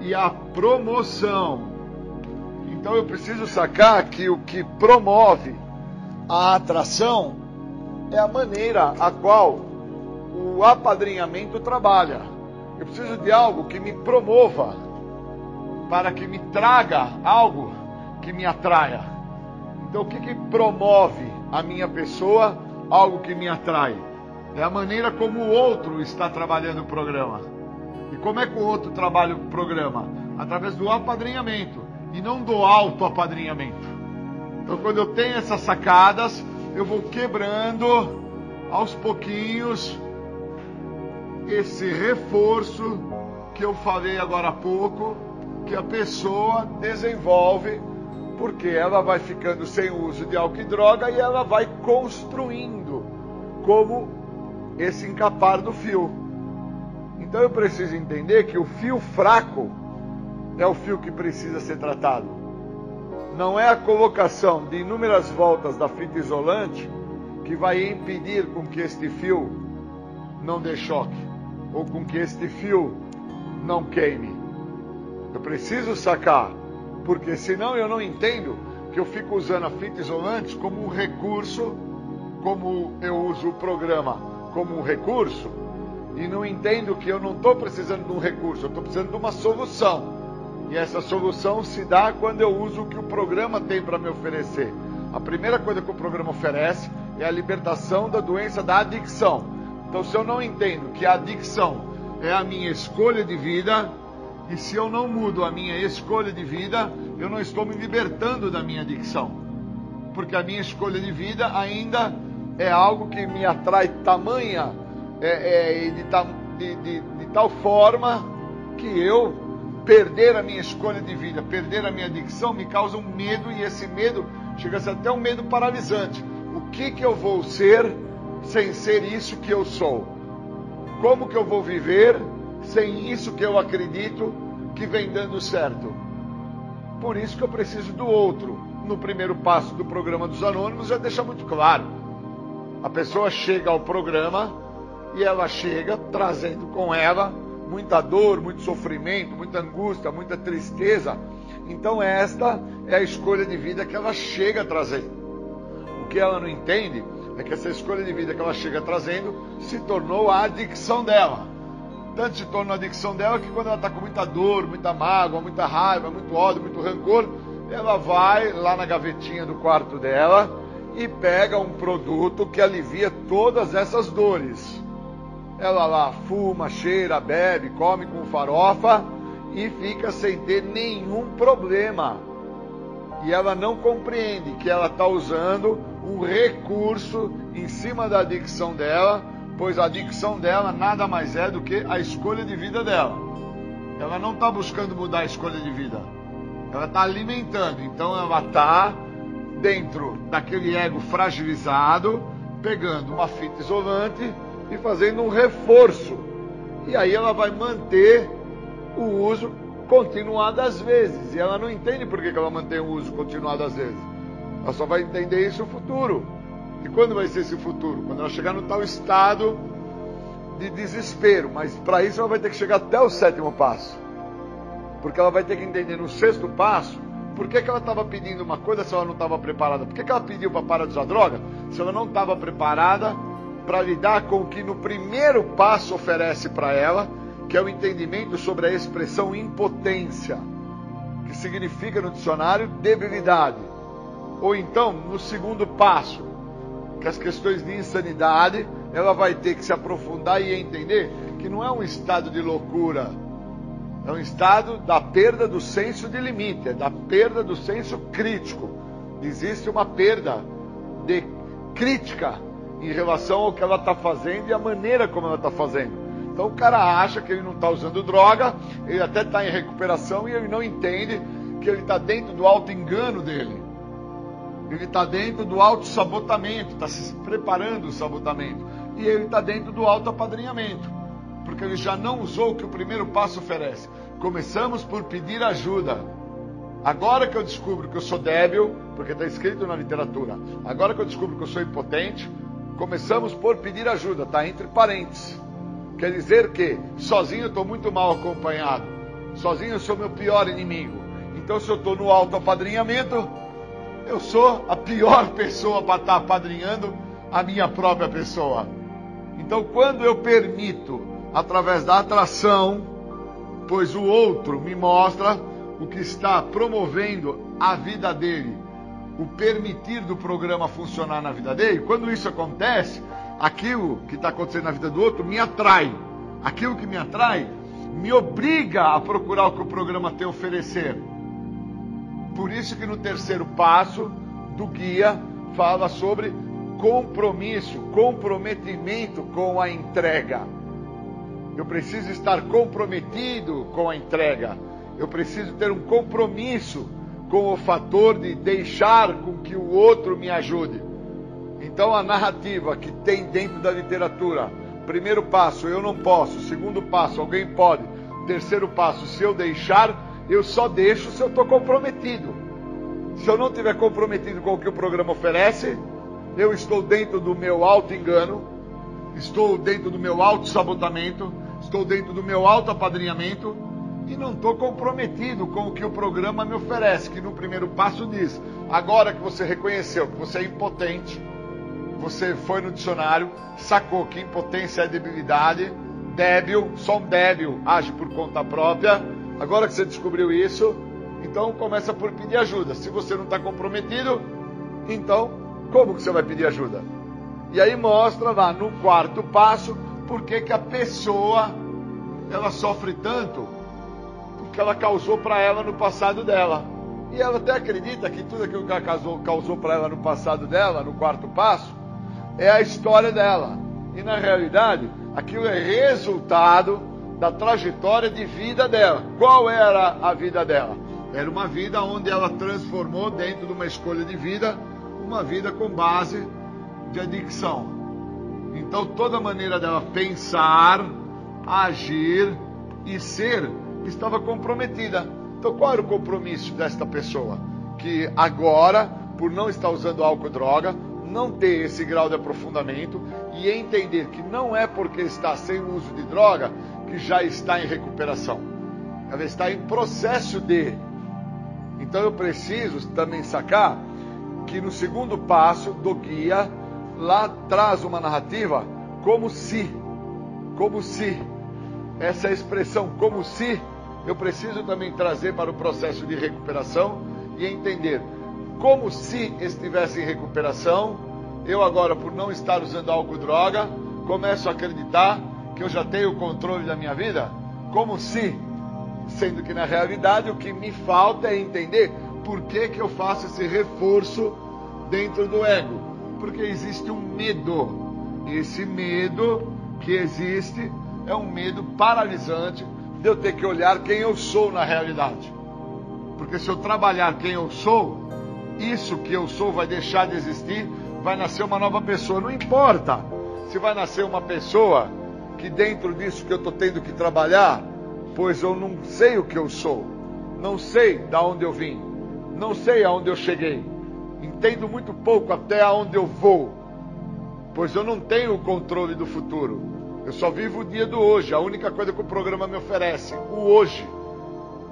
e a promoção. Então eu preciso sacar que o que promove a atração é a maneira a qual o apadrinhamento trabalha. Eu preciso de algo que me promova, para que me traga algo que me atraia. Então, o que, que promove a minha pessoa, algo que me atrai? É a maneira como o outro está trabalhando o programa. E como é que o outro trabalha o programa? Através do apadrinhamento e não do auto-apadrinhamento. Então, quando eu tenho essas sacadas, eu vou quebrando aos pouquinhos esse reforço que eu falei agora há pouco, que a pessoa desenvolve porque ela vai ficando sem uso de álcool e droga e ela vai construindo como esse encapar do fio. Então eu preciso entender que o fio fraco é o fio que precisa ser tratado não é a colocação de inúmeras voltas da fita isolante que vai impedir com que este fio não dê choque ou com que este fio não queime. Eu preciso sacar, porque senão eu não entendo que eu fico usando a fita isolante como um recurso, como eu uso o programa como um recurso, e não entendo que eu não estou precisando de um recurso, eu estou precisando de uma solução. E essa solução se dá quando eu uso o que o programa tem para me oferecer. A primeira coisa que o programa oferece é a libertação da doença da adicção. Então, se eu não entendo que a adicção é a minha escolha de vida, e se eu não mudo a minha escolha de vida, eu não estou me libertando da minha adicção. Porque a minha escolha de vida ainda é algo que me atrai tamanha, é, é, de, de, de, de tal forma que eu perder a minha escolha de vida, perder a minha adicção, me causa um medo e esse medo chega a ser até um medo paralisante. O que que eu vou ser sem ser isso que eu sou? Como que eu vou viver sem isso que eu acredito que vem dando certo? Por isso que eu preciso do outro. No primeiro passo do programa dos anônimos já deixa muito claro. A pessoa chega ao programa e ela chega trazendo com ela muita dor, muito sofrimento, muita angústia, muita tristeza. Então, esta é a escolha de vida que ela chega trazendo. O que ela não entende é que essa escolha de vida que ela chega trazendo se tornou a adicção dela. Tanto se tornou a adicção dela que quando ela está com muita dor, muita mágoa, muita raiva, muito ódio, muito rancor, ela vai lá na gavetinha do quarto dela e pega um produto que alivia todas essas dores. Ela lá fuma, cheira, bebe, come com farofa e fica sem ter nenhum problema. E ela não compreende que ela está usando um recurso em cima da adicção dela, pois a adicção dela nada mais é do que a escolha de vida dela. Ela não está buscando mudar a escolha de vida, ela está alimentando. Então ela está dentro daquele ego fragilizado, pegando uma fita isolante e fazendo um reforço. E aí ela vai manter o uso continuado às vezes. E ela não entende por que ela mantém o uso continuado às vezes. Ela só vai entender isso no futuro. E quando vai ser esse futuro? Quando ela chegar no tal estado de desespero. Mas para isso ela vai ter que chegar até o sétimo passo. Porque ela vai ter que entender no sexto passo por que, que ela estava pedindo uma coisa se ela não estava preparada. Por que, que ela pediu para parar de usar droga se ela não estava preparada para lidar com o que no primeiro passo oferece para ela, que é o entendimento sobre a expressão impotência, que significa no dicionário debilidade. Ou então, no segundo passo, que as questões de insanidade, ela vai ter que se aprofundar e entender que não é um estado de loucura, é um estado da perda do senso de limite, é da perda do senso crítico. Existe uma perda de crítica em relação ao que ela está fazendo e a maneira como ela está fazendo. Então o cara acha que ele não está usando droga, ele até está em recuperação e ele não entende que ele está dentro do auto engano dele. Ele está dentro do auto sabotamento, está se preparando o sabotamento. E ele está dentro do auto apadrinhamento. Porque ele já não usou o que o primeiro passo oferece. Começamos por pedir ajuda. Agora que eu descubro que eu sou débil, porque está escrito na literatura, agora que eu descubro que eu sou impotente, começamos por pedir ajuda, está entre parênteses. Quer dizer que sozinho eu estou muito mal acompanhado. Sozinho eu sou meu pior inimigo. Então, se eu estou no alto apadrinhamento, eu sou a pior pessoa para estar tá apadrinhando a minha própria pessoa. Então, quando eu permito, através da atração, pois o outro me mostra o que está promovendo a vida dele, o permitir do programa funcionar na vida dele, quando isso acontece, aquilo que está acontecendo na vida do outro me atrai. Aquilo que me atrai me obriga a procurar o que o programa tem a oferecer. Por isso que no terceiro passo do guia fala sobre compromisso, comprometimento com a entrega. Eu preciso estar comprometido com a entrega. Eu preciso ter um compromisso com o fator de deixar com que o outro me ajude. Então a narrativa que tem dentro da literatura, primeiro passo, eu não posso, segundo passo, alguém pode, terceiro passo, se eu deixar, eu só deixo se eu estou comprometido. Se eu não estiver comprometido com o que o programa oferece, eu estou dentro do meu auto-engano, estou dentro do meu auto-sabotamento, estou dentro do meu auto-apadrinhamento, e não estou comprometido com o que o programa me oferece, que no primeiro passo diz: agora que você reconheceu que você é impotente, você foi no dicionário, sacou que impotência é debilidade, débil, só um débil age por conta própria. Agora que você descobriu isso, então começa por pedir ajuda. Se você não está comprometido, então como que você vai pedir ajuda? E aí mostra lá no quarto passo por que, a pessoa ela sofre tanto que ela causou para ela no passado dela. E ela até acredita que tudo aquilo que ela causou, causou para ela no passado dela, no quarto passo, é a história dela. E na realidade, aquilo é resultado da trajetória de vida dela. Qual era a vida dela? Era uma vida onde ela transformou dentro de uma escolha de vida, uma vida com base de adicção. Então toda maneira dela pensar, agir e ser estava comprometida. Então, qual era o compromisso desta pessoa? Que agora, por não estar usando álcool e droga, não ter esse grau de aprofundamento e entender que não é porque está sem o uso de droga que já está em recuperação. Ela está em processo de. Então eu preciso também sacar que no segundo passo do guia, lá traz uma narrativa como se, como se, essa é expressão como se, eu preciso também trazer para o processo de recuperação e entender como se estivesse em recuperação, eu agora, por não estar usando álcool e droga, começo a acreditar que eu já tenho o controle da minha vida, como se, sendo que na realidade o que me falta é entender por que, que eu faço esse reforço dentro do ego. Porque existe um medo. Esse medo que existe é um medo paralisante de eu ter que olhar quem eu sou na realidade. Porque se eu trabalhar quem eu sou, isso que eu sou vai deixar de existir, vai nascer uma nova pessoa. Não importa se vai nascer uma pessoa que dentro disso que eu estou tendo que trabalhar, pois eu não sei o que eu sou, não sei da onde eu vim, não sei aonde eu cheguei, entendo muito pouco até aonde eu vou, pois eu não tenho o controle do futuro. Eu só vivo o dia do hoje, a única coisa que o programa me oferece, o hoje.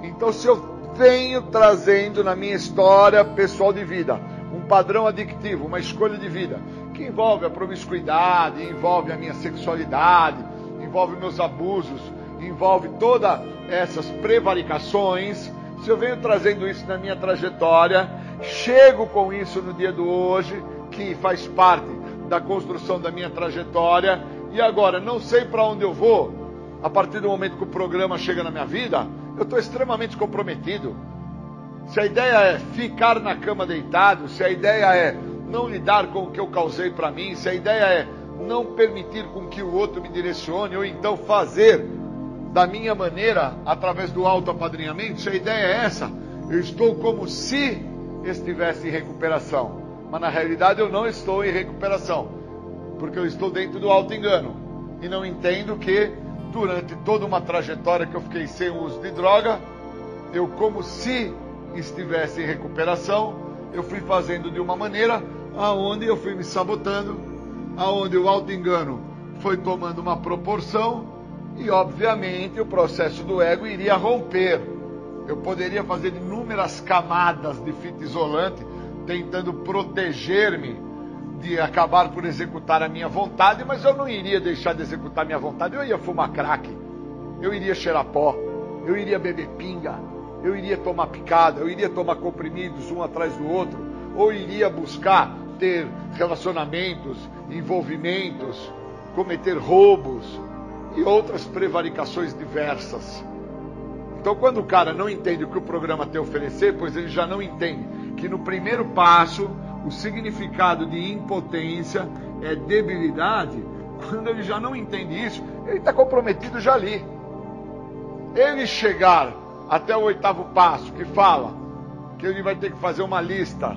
Então, se eu venho trazendo na minha história pessoal de vida um padrão adictivo, uma escolha de vida, que envolve a promiscuidade, envolve a minha sexualidade, envolve meus abusos, envolve todas essas prevaricações. Se eu venho trazendo isso na minha trajetória, chego com isso no dia do hoje, que faz parte da construção da minha trajetória, e agora não sei para onde eu vou, a partir do momento que o programa chega na minha vida, eu estou extremamente comprometido. Se a ideia é ficar na cama deitado, se a ideia é não lidar com o que eu causei para mim, se a ideia é não permitir com que o outro me direcione, ou então fazer da minha maneira através do autoapadrinhamento, se a ideia é essa, eu estou como se estivesse em recuperação. Mas na realidade eu não estou em recuperação, porque eu estou dentro do auto-engano e não entendo que durante toda uma trajetória que eu fiquei sem o uso de droga, eu como se estivesse em recuperação, eu fui fazendo de uma maneira aonde eu fui me sabotando, aonde o auto-engano foi tomando uma proporção e, obviamente, o processo do ego iria romper. Eu poderia fazer inúmeras camadas de fita isolante tentando proteger-me de acabar por executar a minha vontade, mas eu não iria deixar de executar a minha vontade. Eu ia fumar crack, eu iria cheirar pó, eu iria beber pinga, eu iria tomar picada, eu iria tomar comprimidos um atrás do outro, ou iria buscar ter relacionamentos, envolvimentos, cometer roubos e outras prevaricações diversas. Então, quando o cara não entende o que o programa tem a oferecer, pois ele já não entende que no primeiro passo o significado de impotência é debilidade, quando ele já não entende isso, ele está comprometido já ali. Ele chegar até o oitavo passo, que fala que ele vai ter que fazer uma lista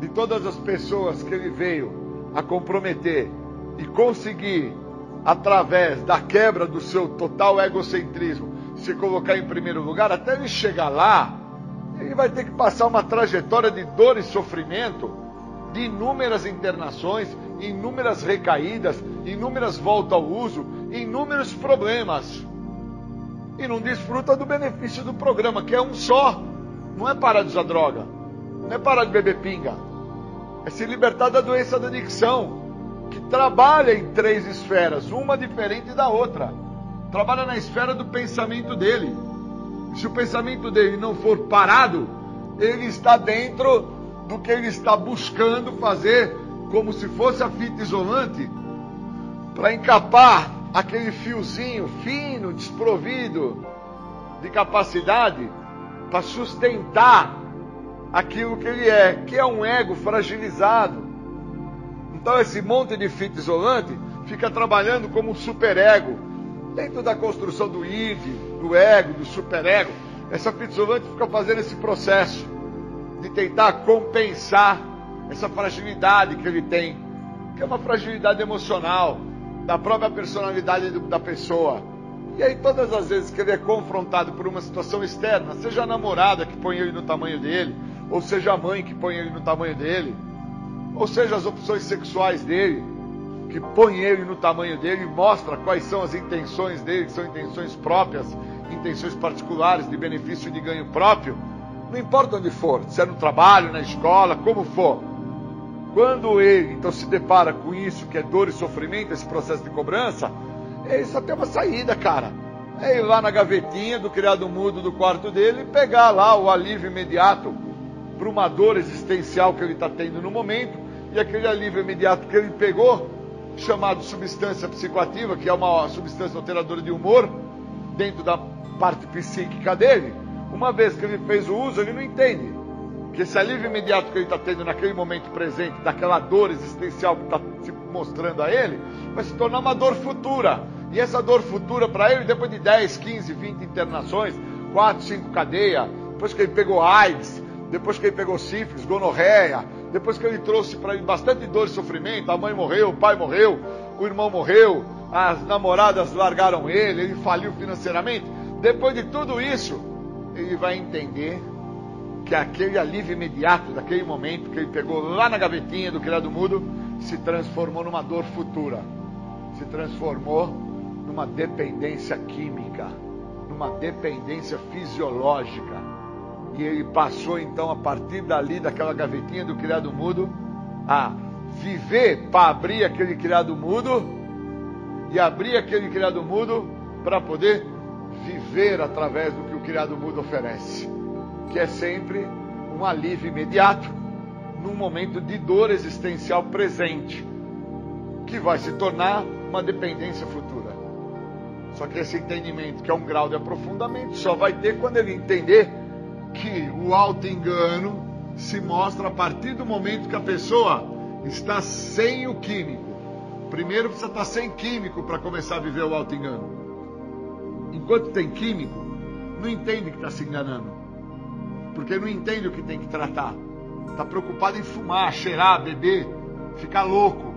de todas as pessoas que ele veio a comprometer e conseguir, através da quebra do seu total egocentrismo, se colocar em primeiro lugar, até ele chegar lá, ele vai ter que passar uma trajetória de dor e sofrimento, de inúmeras internações, inúmeras recaídas, inúmeras voltas ao uso, inúmeros problemas. E não desfruta do benefício do programa, que é um só. Não é parar de usar droga, não é parar de beber pinga, é se libertar da doença da adicção, que trabalha em três esferas, uma diferente da outra. Trabalha na esfera do pensamento dele se o pensamento dele não for parado, ele está dentro do que ele está buscando fazer, como se fosse a fita isolante, para encapar aquele fiozinho fino, desprovido de capacidade, para sustentar aquilo que ele é, que é um ego fragilizado. Então esse monte de fita isolante fica trabalhando como um superego dentro da construção do id, do ego, do superego, essa fitsolante fica fazendo esse processo de tentar compensar essa fragilidade que ele tem, que é uma fragilidade emocional, da própria personalidade da pessoa. E aí, todas as vezes que ele é confrontado por uma situação externa, seja a namorada que põe ele no tamanho dele, ou seja a mãe que põe ele no tamanho dele, ou seja as opções sexuais dele, que põe ele no tamanho dele e mostra quais são as intenções dele, que são intenções próprias, intenções particulares de benefício de ganho próprio, não importa onde for, se é no trabalho, na escola, como for. Quando ele então se depara com isso, que é dor e sofrimento, esse processo de cobrança, ele só tem uma saída, cara. É ir lá na gavetinha do criado mudo do quarto dele e pegar lá o alívio imediato para uma dor existencial que ele está tendo no momento, e aquele alívio imediato que ele pegou, chamado substância psicoativa, que é uma substância alteradora de humor, dentro da parte psíquica dele, uma vez que ele fez o uso, ele não entende que esse alívio imediato que ele está tendo naquele momento presente, daquela dor existencial que está se mostrando a ele, vai se tornar uma dor futura. E essa dor futura para ele, depois de 10, 15, 20 internações, 4, 5 cadeias, depois que ele pegou AIDS, depois que ele pegou sífilis, gonorreia, depois que ele trouxe para ele bastante dor e sofrimento, a mãe morreu, o pai morreu, o irmão morreu, as namoradas largaram ele, ele faliu financeiramente. Depois de tudo isso, ele vai entender que aquele alívio imediato daquele momento que ele pegou lá na gavetinha do criado mudo se transformou numa dor futura, se transformou numa dependência química, numa dependência fisiológica. E ele passou então a partir dali daquela gavetinha do criado mudo a viver para abrir aquele criado mudo e abrir aquele criado mudo para poder viver através do que o criado mudo oferece que é sempre um alívio imediato num momento de dor existencial presente, que vai se tornar uma dependência futura. Só que esse entendimento, que é um grau de aprofundamento, só vai ter quando ele entender que o auto-engano se mostra a partir do momento que a pessoa está sem o químico. Primeiro precisa estar sem químico para começar a viver o auto-engano. Enquanto tem químico, não entende que está se enganando porque não entende o que tem que tratar. Está preocupado em fumar, cheirar, beber, ficar louco.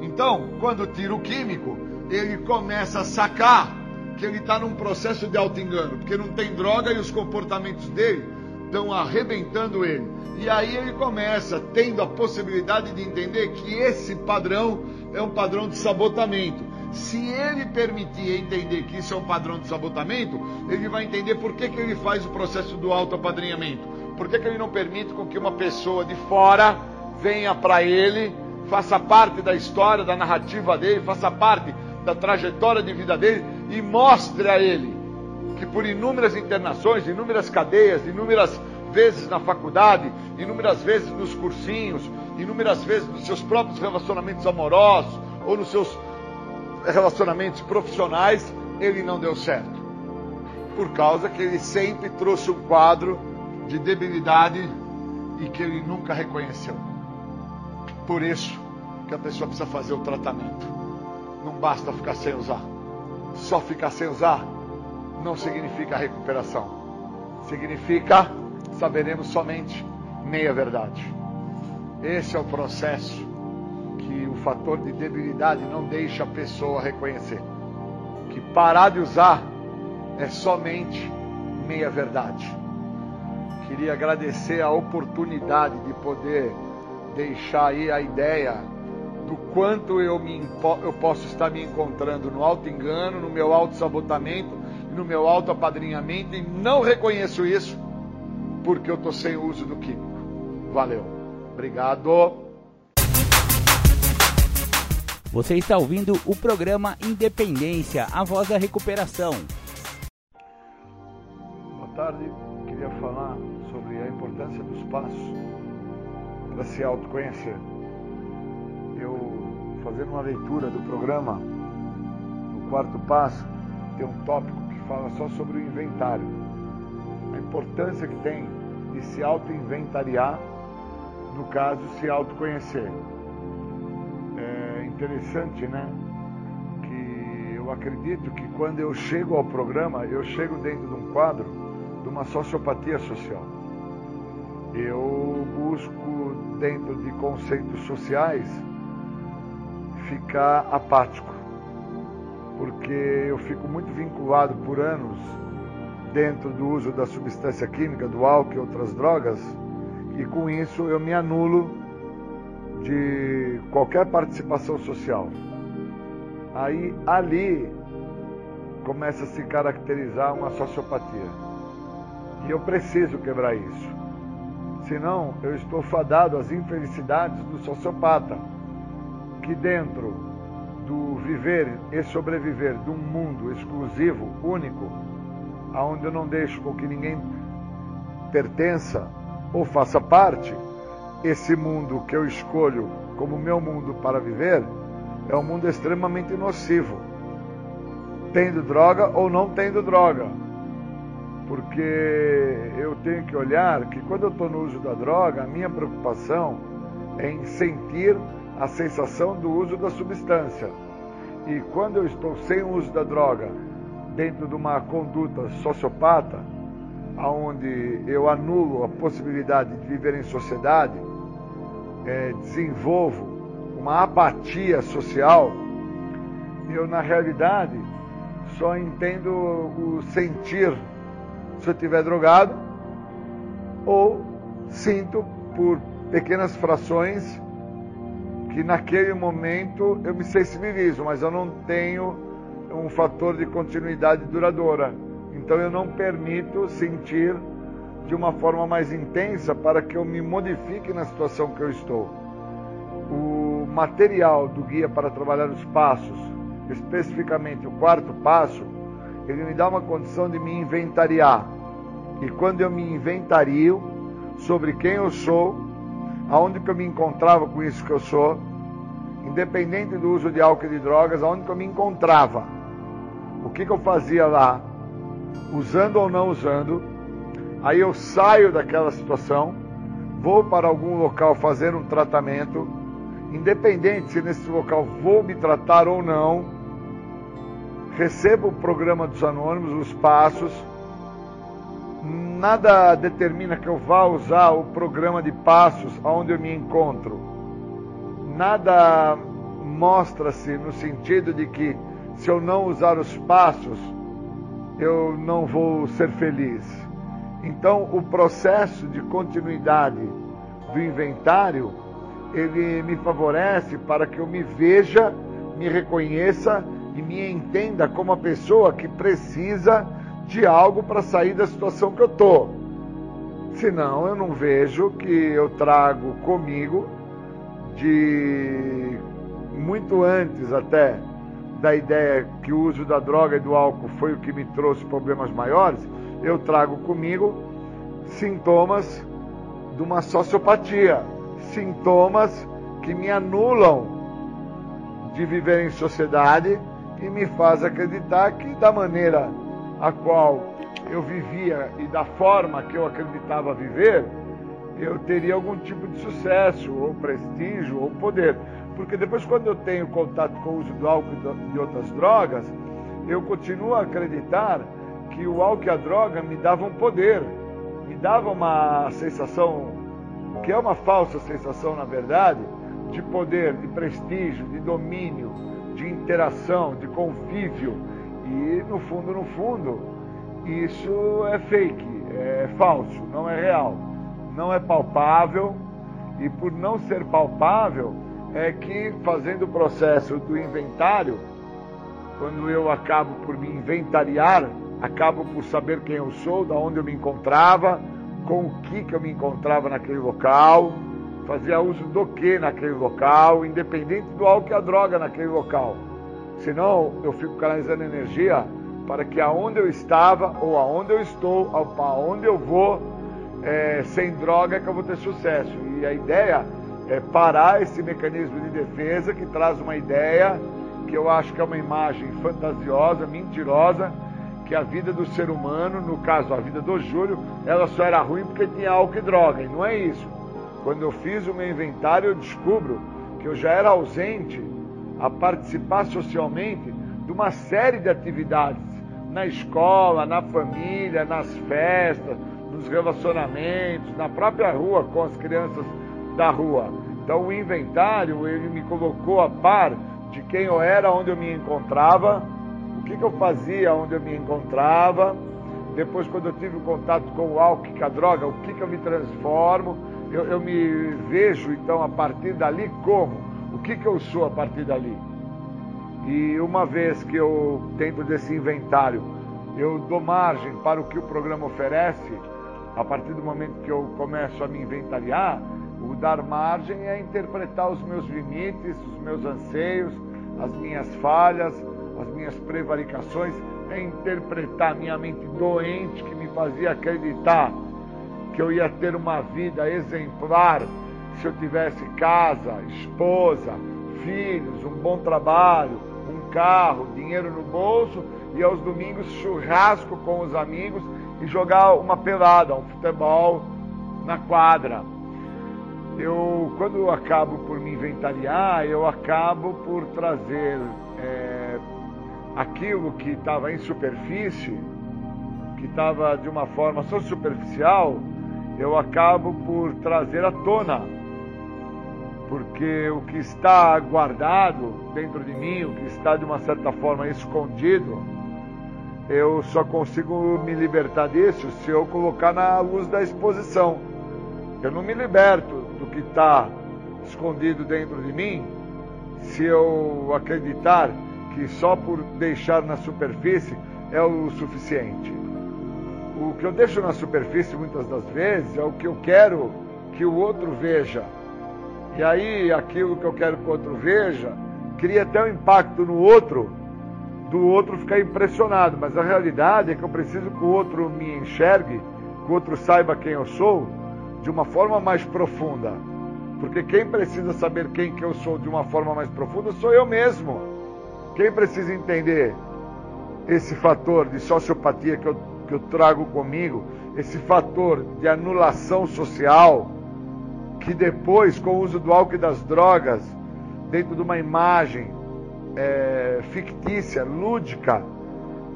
Então, quando tira o químico, ele começa a sacar que ele está num processo de auto-engano, porque não tem droga e os comportamentos dele estão arrebentando ele. E aí ele começa tendo a possibilidade de entender que esse padrão é um padrão de sabotamento. Se ele permitir entender que isso é um padrão de sabotamento, ele vai entender por que, que ele faz o processo do autoapadrinhamento. Por que, que ele não permite com que uma pessoa de fora venha para ele, faça parte da história, da narrativa dele, faça parte da trajetória de vida dele e mostre a ele que por inúmeras internações, inúmeras cadeias, inúmeras vezes na faculdade, inúmeras vezes nos cursinhos, inúmeras vezes nos seus próprios relacionamentos amorosos ou nos seus relacionamentos profissionais, ele não deu certo. Por causa que ele sempre trouxe um quadro de debilidade e que ele nunca reconheceu. Por isso que a pessoa precisa fazer o tratamento. Não basta ficar sem usar. Só ficar sem usar não significa recuperação. Significa saberemos somente meia verdade. Esse é o processo que o fator de debilidade não deixa a pessoa reconhecer. Que parar de usar é somente meia verdade. Queria agradecer a oportunidade de poder deixar aí a ideia do quanto eu, me, eu posso estar me encontrando no auto-engano, no meu auto-sabotamento, no meu auto-apadrinhamento e não reconheço isso porque eu estou sem uso do químico. Valeu. Obrigado. Você está ouvindo o programa Independência, a voz da recuperação. Boa tarde, queria falar sobre a importância dos passos para se autoconhecer. Eu, fazendo uma leitura do programa, no quarto passo, tem um tópico que fala só sobre o inventário. A importância que tem de se auto-inventariar, no caso, se autoconhecer interessante, né? Que eu acredito que quando eu chego ao programa, eu chego dentro de um quadro de uma sociopatia social. Eu busco, dentro de conceitos sociais, ficar apático, porque eu fico muito vinculado por anos dentro do uso da substância química, do álcool e outras drogas, e com isso eu me anulo de qualquer participação social. Aí ali começa a se caracterizar uma sociopatia. E eu preciso quebrar isso. Senão, eu estou fadado às infelicidades do sociopata, que dentro do viver e sobreviver de um mundo exclusivo, único, aonde eu não deixo com que ninguém pertença ou faça parte, esse mundo que eu escolho como meu mundo para viver é um mundo extremamente nocivo. Tendo droga ou não tendo droga. Porque eu tenho que olhar que quando eu estou no uso da droga, a minha preocupação é em sentir a sensação do uso da substância. E quando eu estou sem o uso da droga, dentro de uma conduta sociopata, onde eu anulo a possibilidade de viver em sociedade, é, desenvolvo uma apatia social, eu na realidade só entendo o sentir se eu estiver drogado ou sinto por pequenas frações que naquele momento eu me sensibilizo, mas eu não tenho um fator de continuidade duradoura. Então eu não permito sentir de uma forma mais intensa para que eu me modifique na situação que eu estou. O material do guia para trabalhar os passos, especificamente o quarto passo, ele me dá uma condição de me inventariar. E quando eu me inventario sobre quem eu sou, aonde que eu me encontrava com isso que eu sou, independente do uso de álcool e de drogas, aonde que eu me encontrava, o que que eu fazia lá, usando ou não usando, aí eu saio daquela situação, vou para algum local fazer um tratamento, independente se nesse local vou me tratar ou não, recebo o programa dos anônimos, os passos, nada determina que eu vá usar o programa de passos onde eu me encontro. Nada mostra-se no sentido de que se eu não usar os passos, eu não vou ser feliz. Então, o processo de continuidade do inventário, ele me favorece para que eu me veja, me reconheça e me entenda como a pessoa que precisa de algo para sair da situação que eu estou. Senão, eu não vejo que eu trago comigo de muito antes até da ideia que o uso da droga e do álcool foi o que me trouxe problemas maiores, eu trago comigo sintomas de uma sociopatia, sintomas que me anulam de viver em sociedade e me faz acreditar que da maneira a qual eu vivia e da forma que eu acreditava viver, eu teria algum tipo de sucesso, ou prestígio, ou poder. Porque depois, quando eu tenho contato com o uso do álcool e de outras drogas, eu continuo a acreditar que o álcool e a droga me davam poder, me davam uma sensação, que é uma falsa sensação, na verdade, de poder, de prestígio, de domínio, de interação, de convívio. E no fundo, no fundo, isso é fake, é falso, não é real, não é palpável. E por não ser palpável, é que fazendo o processo do inventário, quando eu acabo por me inventariar, acabo por saber quem eu sou, da onde eu me encontrava, com o que, que eu me encontrava naquele local, fazia uso do que naquele local, independente do álcool e a droga naquele local. Senão eu fico canalizando energia para que aonde eu estava ou aonde eu estou, aonde eu vou, é, sem droga é que eu vou ter sucesso. E a ideia é, parar esse mecanismo de defesa que traz uma ideia que eu acho que é uma imagem fantasiosa, mentirosa, que a vida do ser humano, no caso a vida do Júlio, ela só era ruim porque tinha álcool e droga, e não é isso. Quando eu fiz o meu inventário, eu descubro que eu já era ausente a participar socialmente de uma série de atividades na escola, na família, nas festas, nos relacionamentos, na própria rua com as crianças da rua. Então o inventário, ele me colocou a par de quem eu era, onde eu me encontrava, o que, que eu fazia, onde eu me encontrava. Depois, quando eu tive o contato com o álcool com a droga, o que, que eu me transformo. Eu, eu me vejo, então, a partir dali como? O que, que eu sou a partir dali? E uma vez que eu, dentro desse inventário, eu dou margem para o que o programa oferece, a partir do momento que eu começo a me inventariar, o dar margem é interpretar os meus limites, os meus anseios, as minhas falhas, as minhas prevaricações, é interpretar minha mente doente que me fazia acreditar que eu ia ter uma vida exemplar se eu tivesse casa, esposa, filhos, um bom trabalho, um carro, dinheiro no bolso e aos domingos churrasco com os amigos e jogar uma pelada, um futebol na quadra. Eu, quando eu acabo por me inventariar, eu acabo por trazer é, aquilo que estava em superfície, que estava de uma forma só superficial, eu acabo por trazer à tona. Porque o que está guardado dentro de mim, o que está de uma certa forma escondido, eu só consigo me libertar disso se eu colocar na luz da exposição. Eu não me liberto do que está escondido dentro de mim se eu acreditar que só por deixar na superfície é o suficiente. O que eu deixo na superfície muitas das vezes é o que eu quero que o outro veja. E aí aquilo que eu quero que o outro veja cria até um impacto no outro, do outro ficar impressionado. Mas a realidade é que eu preciso que o outro me enxergue, que o outro saiba quem eu sou, de uma forma mais profunda. Porque quem precisa saber quem que eu sou de uma forma mais profunda sou eu mesmo. Quem precisa entender esse fator de sociopatia que eu, que eu trago comigo, esse fator de anulação social, que depois, com o uso do álcool e das drogas, dentro de uma imagem é, fictícia, lúdica,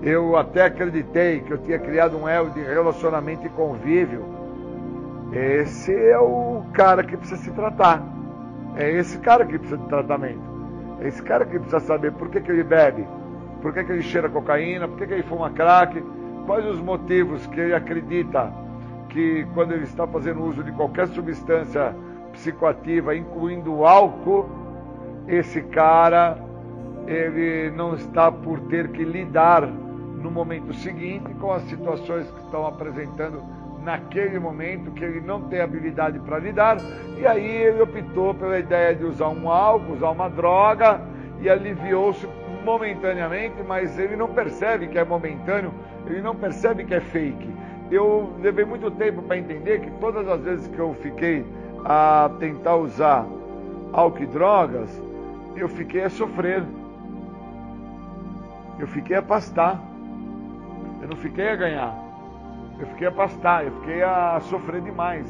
eu até acreditei que eu tinha criado um elo de relacionamento e convívio. Esse é o cara que precisa se tratar. É esse cara que precisa de tratamento. Esse cara que precisa saber por que, que ele bebe, por que, que ele cheira cocaína, por que, que ele fuma crack, quais os motivos que ele acredita que quando ele está fazendo uso de qualquer substância psicoativa, incluindo álcool, esse cara ele não está por ter que lidar no momento seguinte com as situações que estão apresentando naquele momento que ele não tem habilidade para lidar, e aí ele optou pela ideia de usar um álcool, usar uma droga, e aliviou-se momentaneamente, mas ele não percebe que é momentâneo, ele não percebe que é fake. Eu levei muito tempo para entender que todas as vezes que eu fiquei a tentar usar álcool e drogas, eu fiquei a sofrer. Eu fiquei a pastar. Eu não fiquei a ganhar eu fiquei a pastar, eu fiquei a sofrer demais.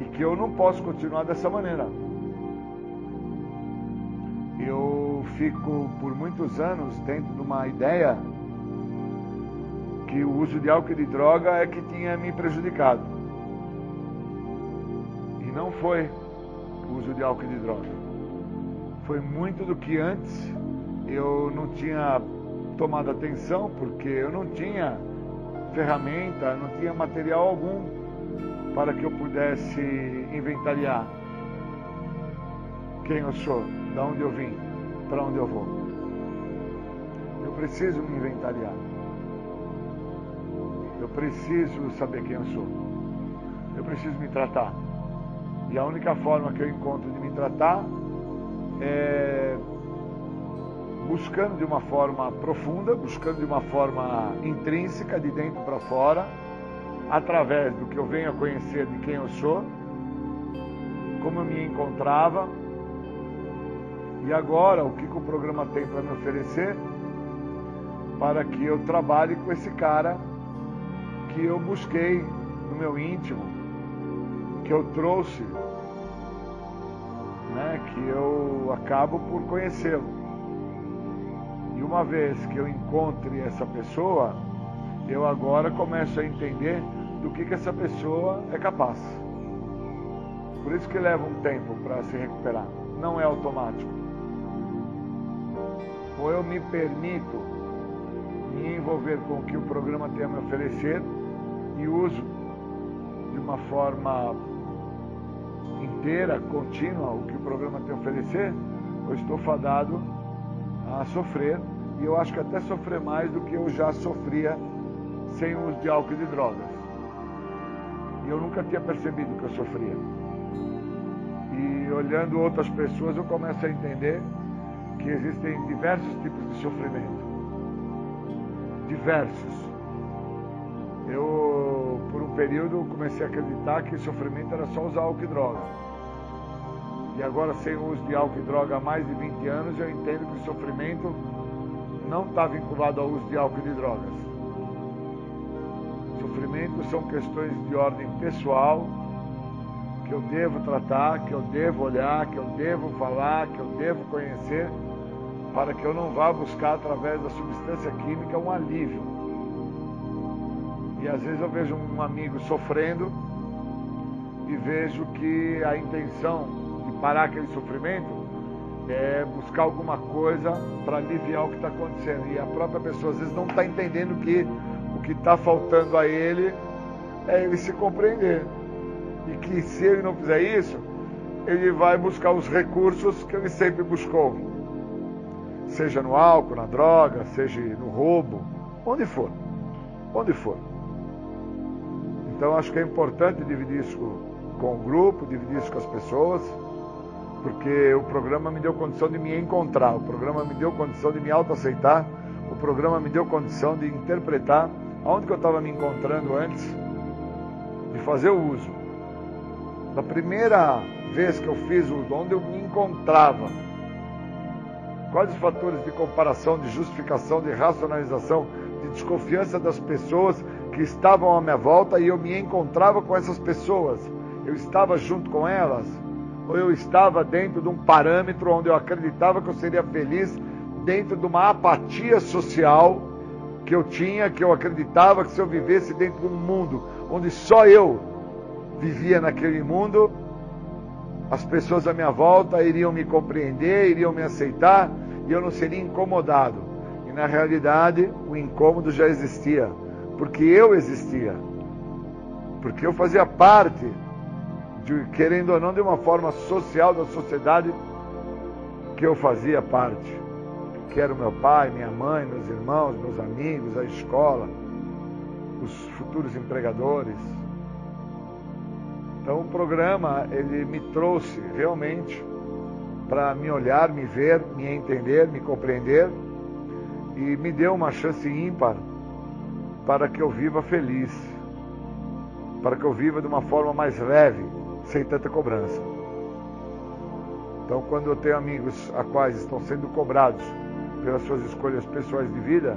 E que eu não posso continuar dessa maneira. Eu fico por muitos anos dentro de uma ideia que o uso de álcool e de droga é que tinha me prejudicado. E não foi o uso de álcool e de droga. Foi muito do que antes eu não tinha tomado atenção, porque eu não tinha ferramenta, não tinha material algum para que eu pudesse inventariar quem eu sou, de onde eu vim, para onde eu vou. Eu preciso me inventariar. Eu preciso saber quem eu sou. Eu preciso me tratar. E a única forma que eu encontro de me tratar é buscando de uma forma profunda, buscando de uma forma intrínseca, de dentro para fora, através do que eu venho a conhecer de quem eu sou, como eu me encontrava e agora o que, que o programa tem para me oferecer para que eu trabalhe com esse cara que eu busquei no meu íntimo, que eu trouxe, né, que eu acabo por conhecê-lo. E uma vez que eu encontre essa pessoa, eu agora começo a entender do que, que essa pessoa é capaz. Por isso que leva um tempo para se recuperar. Não é automático. Ou eu me permito me envolver com o que o programa tem a me oferecer e uso de uma forma inteira, contínua, o que o programa tem a oferecer, ou estou fadado a sofrer, e eu acho que até sofrer mais do que eu já sofria sem o uso de álcool e de drogas. E eu nunca tinha percebido que eu sofria. E olhando outras pessoas, eu começo a entender que existem diversos tipos de sofrimento. Diversos. Eu, período, comecei a acreditar que sofrimento era só usar álcool e droga. E agora, sem o uso de álcool e droga há mais de 20 anos, eu entendo que o sofrimento não está vinculado ao uso de álcool e de drogas. Sofrimento são questões de ordem pessoal que eu devo tratar, que eu devo olhar, que eu devo falar, que eu devo conhecer, para que eu não vá buscar através da substância química um alívio. E às vezes eu vejo um amigo sofrendo e vejo que a intenção de parar aquele sofrimento é buscar alguma coisa para aliviar o que está acontecendo. E a própria pessoa às vezes não está entendendo que o que está faltando a ele é ele se compreender. E que se ele não fizer isso, ele vai buscar os recursos que ele sempre buscou. Seja no álcool, na droga, seja no roubo, onde for. Onde for. Então acho que é importante dividir isso com o grupo, dividir isso com as pessoas porque o programa me deu condição de me encontrar, o programa me deu condição de me autoaceitar, o programa me deu condição de interpretar aonde que eu estava me encontrando antes de fazer o uso. Da primeira vez que eu fiz o uso, onde eu me encontrava, quais os fatores de comparação, de justificação, de racionalização, de desconfiança das pessoas que estavam à minha volta e eu me encontrava com essas pessoas, eu estava junto com elas ou eu estava dentro de um parâmetro onde eu acreditava que eu seria feliz, dentro de uma apatia social que eu tinha, que eu acreditava que se eu vivesse dentro de um mundo onde só eu vivia naquele mundo, as pessoas à minha volta iriam me compreender, iriam me aceitar e eu não seria incomodado. E na realidade, o incômodo já existia, porque eu existia, porque eu fazia parte de, querendo ou não, de uma forma social da sociedade que eu fazia parte. Que era o meu pai, minha mãe, meus irmãos, meus amigos, a escola, os futuros empregadores. Então o programa ele me trouxe realmente para me olhar, me ver, me entender, me compreender e me deu uma chance ímpar para que eu viva feliz, para que eu viva de uma forma mais leve, sem tanta cobrança. Então, quando eu tenho amigos a quais estão sendo cobrados pelas suas escolhas pessoais de vida,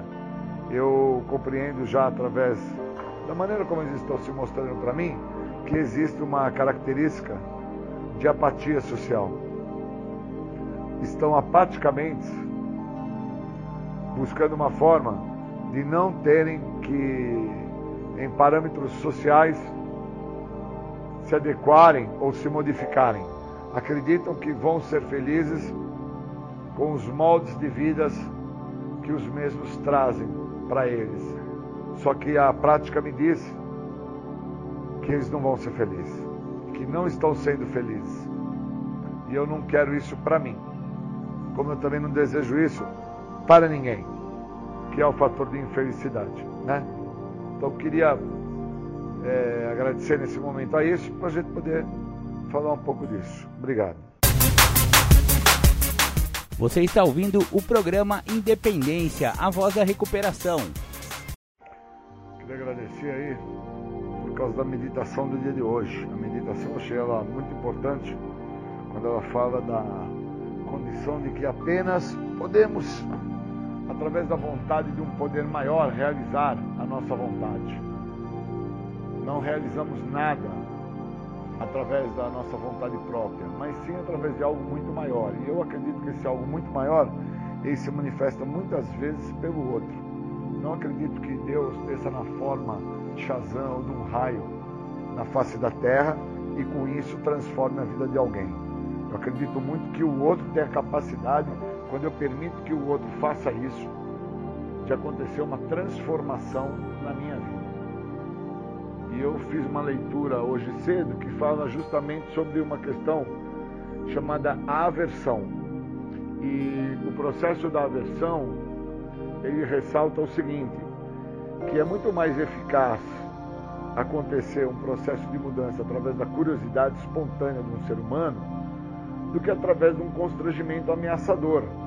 eu compreendo já através da maneira como eles estão se mostrando para mim que existe uma característica de apatia social. Estão apaticamente buscando uma forma de não terem que, em parâmetros sociais, se adequarem ou se modificarem. Acreditam que vão ser felizes com os moldes de vidas que os mesmos trazem para eles. Só que a prática me diz que eles não vão ser felizes, que não estão sendo felizes. E eu não quero isso para mim, como eu também não desejo isso para ninguém, que é o fator de infelicidade, né? Então eu queria é, agradecer nesse momento a isso, para a gente poder falar um pouco disso. Obrigado. Você está ouvindo o programa Independência, a voz da recuperação. Queria agradecer aí por causa da meditação do dia de hoje. A meditação eu achei ela muito importante quando ela fala da condição de que apenas podemos, através da vontade de um poder maior, realizar a nossa vontade não realizamos nada através da nossa vontade própria, mas sim através de algo muito maior. E eu acredito que esse algo muito maior, ele se manifesta muitas vezes pelo outro. Não acredito que Deus desça na forma de Shazam ou de um raio na face da terra e com isso transforme a vida de alguém. Eu acredito muito que o outro tem a capacidade, quando eu permito que o outro faça isso, de acontecer uma transformação na minha vida. E eu fiz uma leitura hoje cedo que fala justamente sobre uma questão chamada aversão. E o processo da aversão, ele ressalta o seguinte: que é muito mais eficaz acontecer um processo de mudança através da curiosidade espontânea de um ser humano do que através de um constrangimento ameaçador.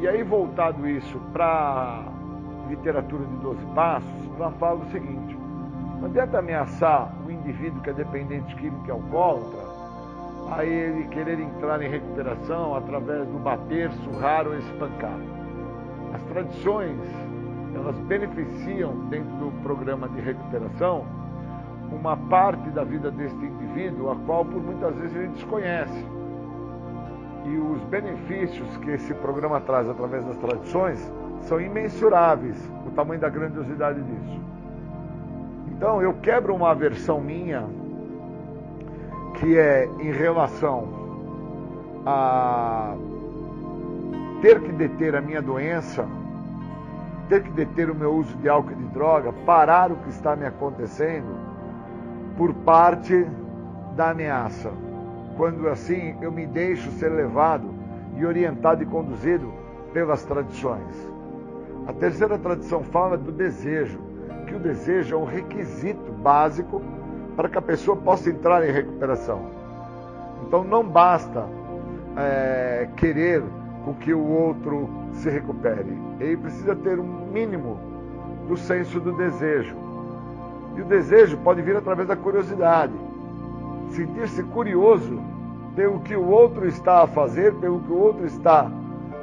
E aí, voltado isso para literatura de 12 passos, ela fala o seguinte: não adianta ameaçar o indivíduo que é dependente químico e alcoólatra, a ele querer entrar em recuperação através do bater, surrar ou espancar. As tradições, elas beneficiam dentro do programa de recuperação uma parte da vida deste indivíduo, a qual por muitas vezes ele desconhece. E os benefícios que esse programa traz através das tradições são imensuráveis, o tamanho da grandiosidade disso. Então eu quebro uma versão minha, que é em relação a ter que deter a minha doença, ter que deter o meu uso de álcool e de droga, parar o que está me acontecendo por parte da ameaça. Quando assim eu me deixo ser levado e orientado e conduzido pelas tradições. A terceira tradição fala do desejo, que o desejo é um requisito básico para que a pessoa possa entrar em recuperação. Então não basta é, querer com que o outro se recupere. Ele precisa ter um mínimo do senso do desejo. E o desejo pode vir através da curiosidade. Sentir-se curioso pelo que o outro está a fazer, pelo que o outro está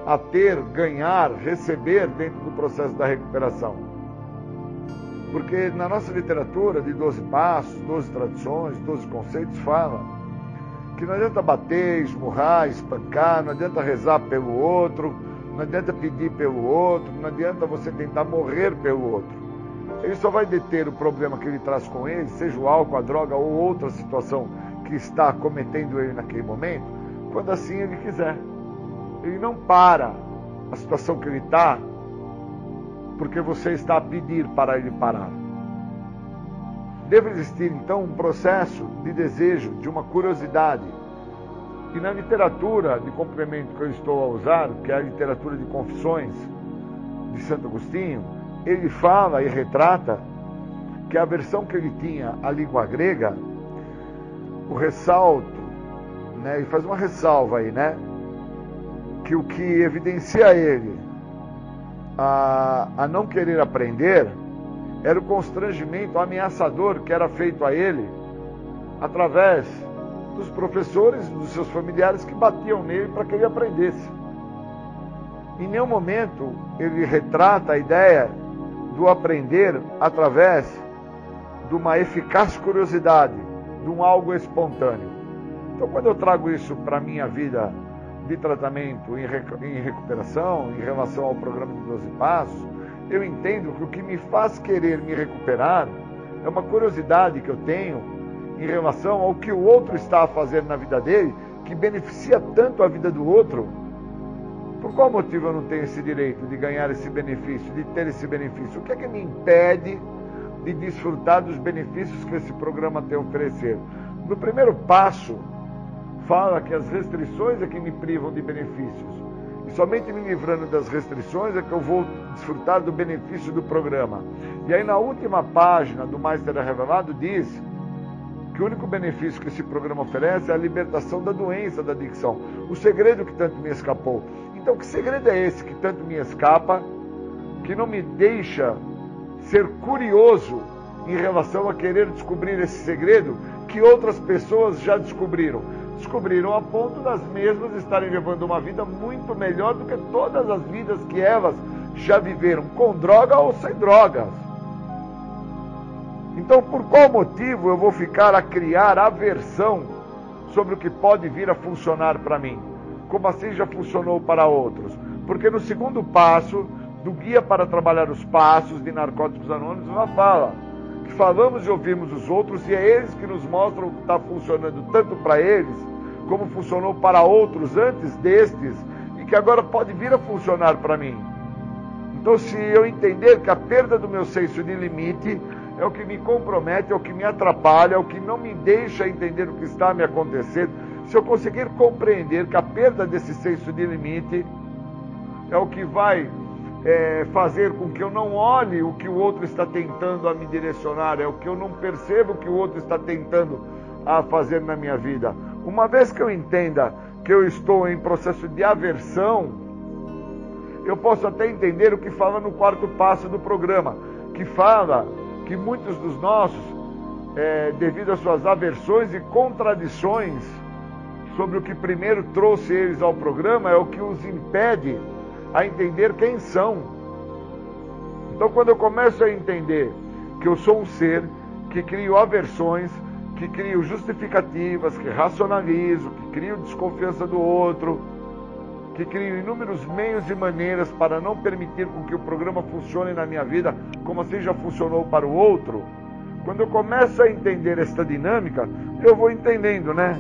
a ter, ganhar, receber dentro do processo da recuperação. Porque na nossa literatura de 12 passos, 12 tradições, 12 conceitos, fala que não adianta bater, esmurrar, espancar, não adianta rezar pelo outro, não adianta pedir pelo outro, não adianta você tentar morrer pelo outro. Ele só vai deter o problema que ele traz com ele, seja o álcool, a droga ou outra situação que está cometendo ele naquele momento, quando assim ele quiser. Ele não para a situação que ele está porque você está a pedir para ele parar. Deve existir então um processo de desejo, de uma curiosidade. E na literatura de complemento que eu estou a usar, que é a literatura de confissões de Santo Agostinho, ele fala e retrata que a versão que ele tinha a língua grega, o ressalto, né, ele faz uma ressalva aí, né? que o que evidencia ele a, a não querer aprender era o constrangimento ameaçador que era feito a ele através dos professores, dos seus familiares que batiam nele para que ele aprendesse. Em nenhum momento ele retrata a ideia do aprender através de uma eficaz curiosidade, de um algo espontâneo. Então, quando eu trago isso para a minha vida de tratamento em, em recuperação, em relação ao programa de 12 Passos, eu entendo que o que me faz querer me recuperar é uma curiosidade que eu tenho em relação ao que o outro está a fazer na vida dele, que beneficia tanto a vida do outro. Por qual motivo eu não tenho esse direito de ganhar esse benefício, de ter esse benefício? O que é que me impede de desfrutar dos benefícios que esse programa tem a oferecer? No primeiro passo, fala que as restrições é que me privam de benefícios. E somente me livrando das restrições é que eu vou desfrutar do benefício do programa. E aí na última página do Mais Terá Revelado diz que o único benefício que esse programa oferece é a libertação da doença da adicção. O segredo que tanto me escapou. Então que segredo é esse que tanto me escapa, que não me deixa ser curioso em relação a querer descobrir esse segredo que outras pessoas já descobriram? descobriram a ponto das mesmas estarem levando uma vida muito melhor do que todas as vidas que elas já viveram, com droga ou sem drogas. Então, por qual motivo eu vou ficar a criar aversão sobre o que pode vir a funcionar para mim? Como assim já funcionou para outros? Porque no segundo passo do Guia para Trabalhar os Passos de Narcóticos Anônimos, ela fala que falamos e ouvimos os outros e é eles que nos mostram o que está funcionando tanto para eles como funcionou para outros antes destes e que agora pode vir a funcionar para mim. Então, se eu entender que a perda do meu senso de limite é o que me compromete, é o que me atrapalha, é o que não me deixa entender o que está me acontecendo, se eu conseguir compreender que a perda desse senso de limite é o que vai é, fazer com que eu não olhe o que o outro está tentando a me direcionar, é o que eu não percebo o que o outro está tentando a fazer na minha vida. Uma vez que eu entenda que eu estou em processo de aversão, eu posso até entender o que fala no quarto passo do programa, que fala que muitos dos nossos, é, devido às suas aversões e contradições sobre o que primeiro trouxe eles ao programa, é o que os impede a entender quem são. Então, quando eu começo a entender que eu sou um ser que crio aversões, que crio justificativas, que racionalizo, que crio desconfiança do outro, que crio inúmeros meios e maneiras para não permitir com que o programa funcione na minha vida como assim já funcionou para o outro. Quando eu começo a entender esta dinâmica, eu vou entendendo, né?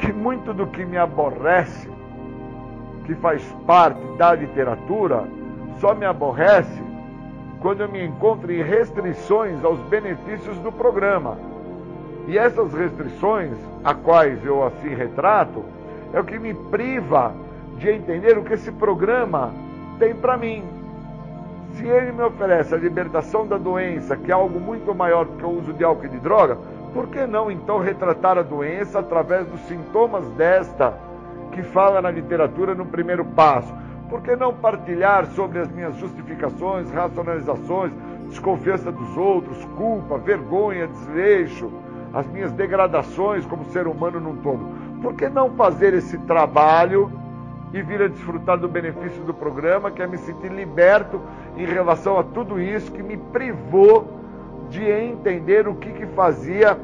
Que muito do que me aborrece que faz parte da literatura só me aborrece quando eu me encontro em restrições aos benefícios do programa. E essas restrições, a quais eu assim retrato, é o que me priva de entender o que esse programa tem para mim. Se ele me oferece a libertação da doença, que é algo muito maior do que o uso de álcool e de droga, por que não então retratar a doença através dos sintomas desta? que fala na literatura no primeiro passo? Por que não partilhar sobre as minhas justificações, racionalizações, desconfiança dos outros, culpa, vergonha, desleixo, as minhas degradações como ser humano num todo? Por que não fazer esse trabalho e vir a desfrutar do benefício do programa, que é me sentir liberto em relação a tudo isso que me privou de entender o que, que fazia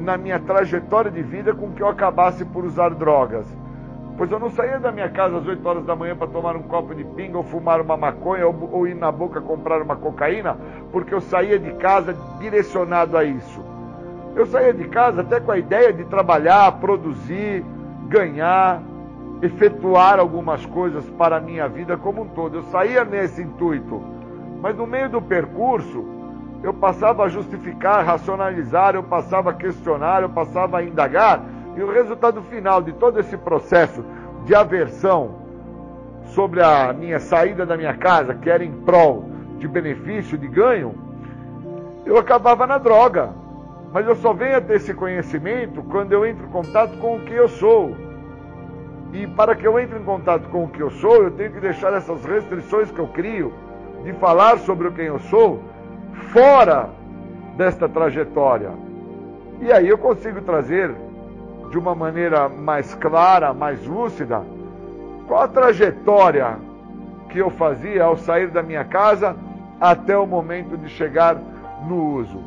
na minha trajetória de vida com que eu acabasse por usar drogas? Pois eu não saía da minha casa às 8 horas da manhã para tomar um copo de pinga ou fumar uma maconha ou, ou ir na boca comprar uma cocaína, porque eu saía de casa direcionado a isso. Eu saía de casa até com a ideia de trabalhar, produzir, ganhar, efetuar algumas coisas para a minha vida como um todo. Eu saía nesse intuito. Mas no meio do percurso, eu passava a justificar, racionalizar, eu passava a questionar, eu passava a indagar e o resultado final de todo esse processo de aversão sobre a minha saída da minha casa, que era em prol de benefício, de ganho, eu acabava na droga. Mas eu só venho a ter esse conhecimento quando eu entro em contato com o que eu sou. E para que eu entre em contato com o que eu sou, eu tenho que deixar essas restrições que eu crio de falar sobre quem eu sou fora desta trajetória. E aí eu consigo trazer de uma maneira mais clara, mais lúcida, qual a trajetória que eu fazia ao sair da minha casa até o momento de chegar no uso.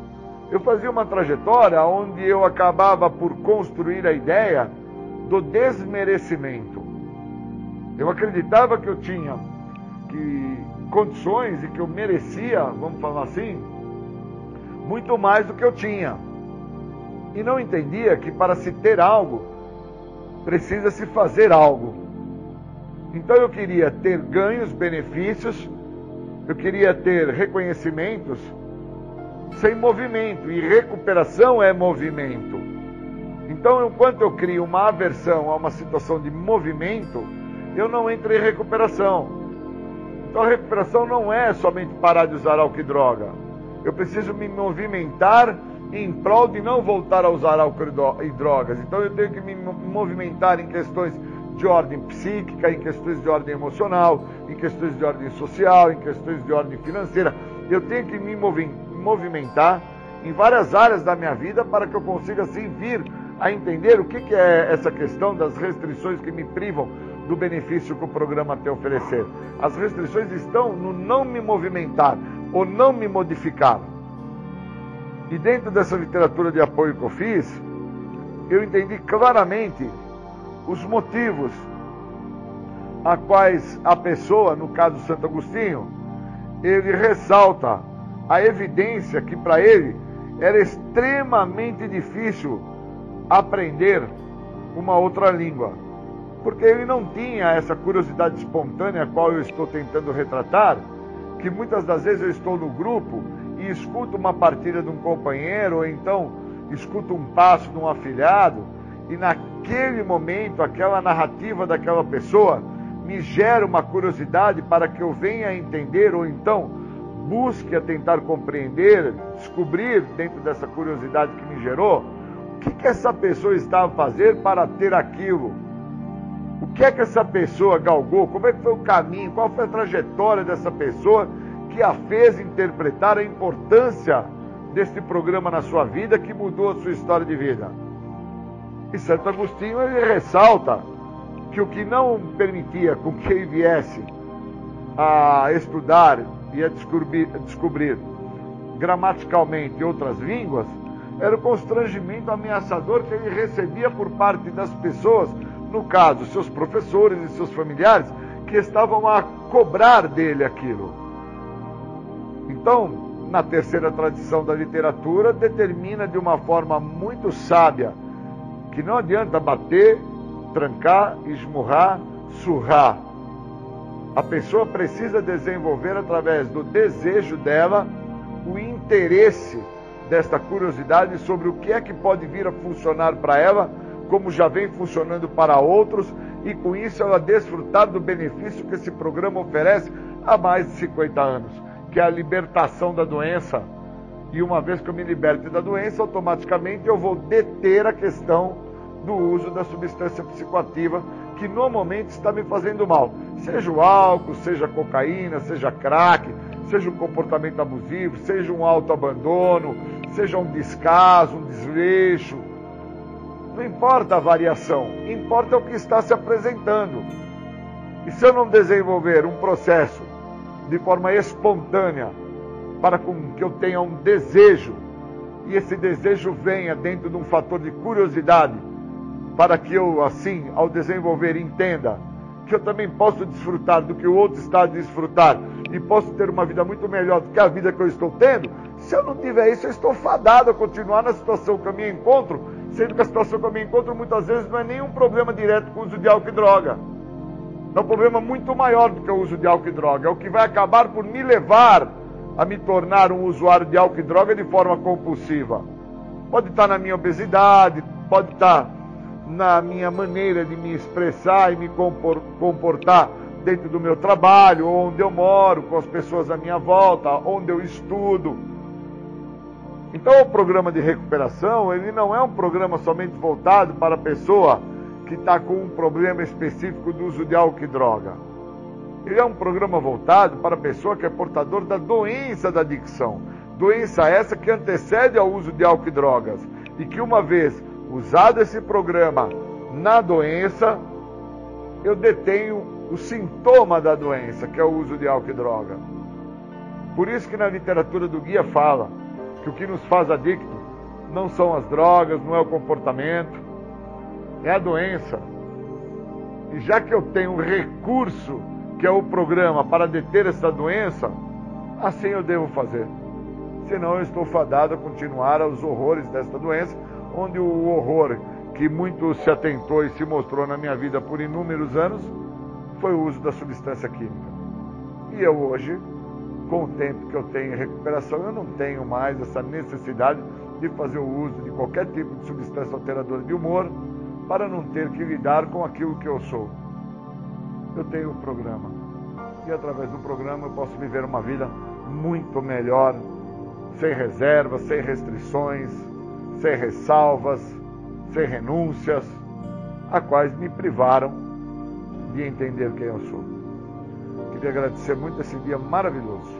Eu fazia uma trajetória onde eu acabava por construir a ideia do desmerecimento. Eu acreditava que eu tinha que condições e que eu merecia, vamos falar assim, muito mais do que eu tinha e não entendia que para se ter algo, precisa se fazer algo. Então eu queria ter ganhos, benefícios, eu queria ter reconhecimentos sem movimento, e recuperação é movimento. Então, enquanto eu crio uma aversão a uma situação de movimento, eu não entro em recuperação. Então, a recuperação não é somente parar de usar álcool e droga. Eu preciso me movimentar em prol de não voltar a usar álcool e drogas. Então eu tenho que me movimentar em questões de ordem psíquica, em questões de ordem emocional, em questões de ordem social, em questões de ordem financeira. Eu tenho que me movimentar em várias áreas da minha vida para que eu consiga assim vir a entender o que, que é essa questão das restrições que me privam do benefício que o programa tem a oferecer. As restrições estão no não me movimentar ou não me modificar. E dentro dessa literatura de apoio que eu fiz, eu entendi claramente os motivos a quais a pessoa, no caso Santo Agostinho, ele ressalta a evidência que para ele era extremamente difícil aprender uma outra língua, porque ele não tinha essa curiosidade espontânea a qual eu estou tentando retratar, que muitas das vezes eu estou no grupo e escuto uma partida de um companheiro, ou então escuto um passo de um afilhado, e naquele momento, aquela narrativa daquela pessoa me gera uma curiosidade para que eu venha a entender ou então busque a tentar compreender, descobrir dentro dessa curiosidade que me gerou, o que, que essa pessoa estava a fazer para ter aquilo. O que é que essa pessoa galgou? Como é que foi o caminho? Qual foi a trajetória dessa pessoa que a fez interpretar a importância deste programa na sua vida que mudou a sua história de vida? E Santo Agostinho ele ressalta que o que não permitia com que ele viesse a estudar e a descobrir, a descobrir gramaticalmente outras línguas era o constrangimento ameaçador que ele recebia por parte das pessoas, no caso, seus professores e seus familiares, que estavam a cobrar dele aquilo. Então, na terceira tradição da literatura, determina de uma forma muito sábia que não adianta bater, trancar, esmurrar, surrar. A pessoa precisa desenvolver através do desejo dela o interesse desta curiosidade sobre o que é que pode vir a funcionar para ela, como já vem funcionando para outros, e com isso ela desfrutar do benefício que esse programa oferece há mais de 50 anos, que é a libertação da doença. E uma vez que eu me liberte da doença, automaticamente eu vou deter a questão do uso da substância psicoativa que normalmente está me fazendo mal. Seja o álcool, seja a cocaína, seja crack, seja um comportamento abusivo, seja um autoabandono, seja um descaso, um desleixo. Não importa a variação, importa o que está se apresentando. E se eu não desenvolver um processo de forma espontânea para que eu tenha um desejo e esse desejo venha dentro de um fator de curiosidade, para que eu, assim, ao desenvolver, entenda que eu também posso desfrutar do que o outro está a desfrutar e posso ter uma vida muito melhor do que a vida que eu estou tendo, se eu não tiver isso, eu estou fadado a continuar na situação que eu me encontro, sendo que a situação que eu me encontro muitas vezes não é nenhum problema direto com o uso de álcool e droga. É um problema muito maior do que o uso de álcool e droga. É o que vai acabar por me levar a me tornar um usuário de álcool e droga de forma compulsiva. Pode estar na minha obesidade, pode estar na minha maneira de me expressar e me comportar dentro do meu trabalho, onde eu moro, com as pessoas à minha volta, onde eu estudo. Então, o programa de recuperação, ele não é um programa somente voltado para a pessoa que está com um problema específico do uso de álcool e droga. Ele é um programa voltado para a pessoa que é portador da doença da adicção. Doença essa que antecede ao uso de álcool e drogas. E que uma vez usado esse programa na doença, eu detenho o sintoma da doença, que é o uso de álcool e droga. Por isso que na literatura do guia fala que o que nos faz adicto não são as drogas, não é o comportamento, é a doença. E já que eu tenho um recurso, que é o programa, para deter essa doença, assim eu devo fazer. Senão eu estou fadado a continuar aos horrores desta doença, onde o horror que muito se atentou e se mostrou na minha vida por inúmeros anos foi o uso da substância química. E eu hoje, com o tempo que eu tenho em recuperação, eu não tenho mais essa necessidade de fazer o uso de qualquer tipo de substância alteradora de humor para não ter que lidar com aquilo que eu sou. Eu tenho um programa. E através do programa eu posso viver uma vida muito melhor, sem reservas, sem restrições, sem ressalvas, sem renúncias, a quais me privaram de entender quem eu sou. Queria agradecer muito esse dia maravilhoso.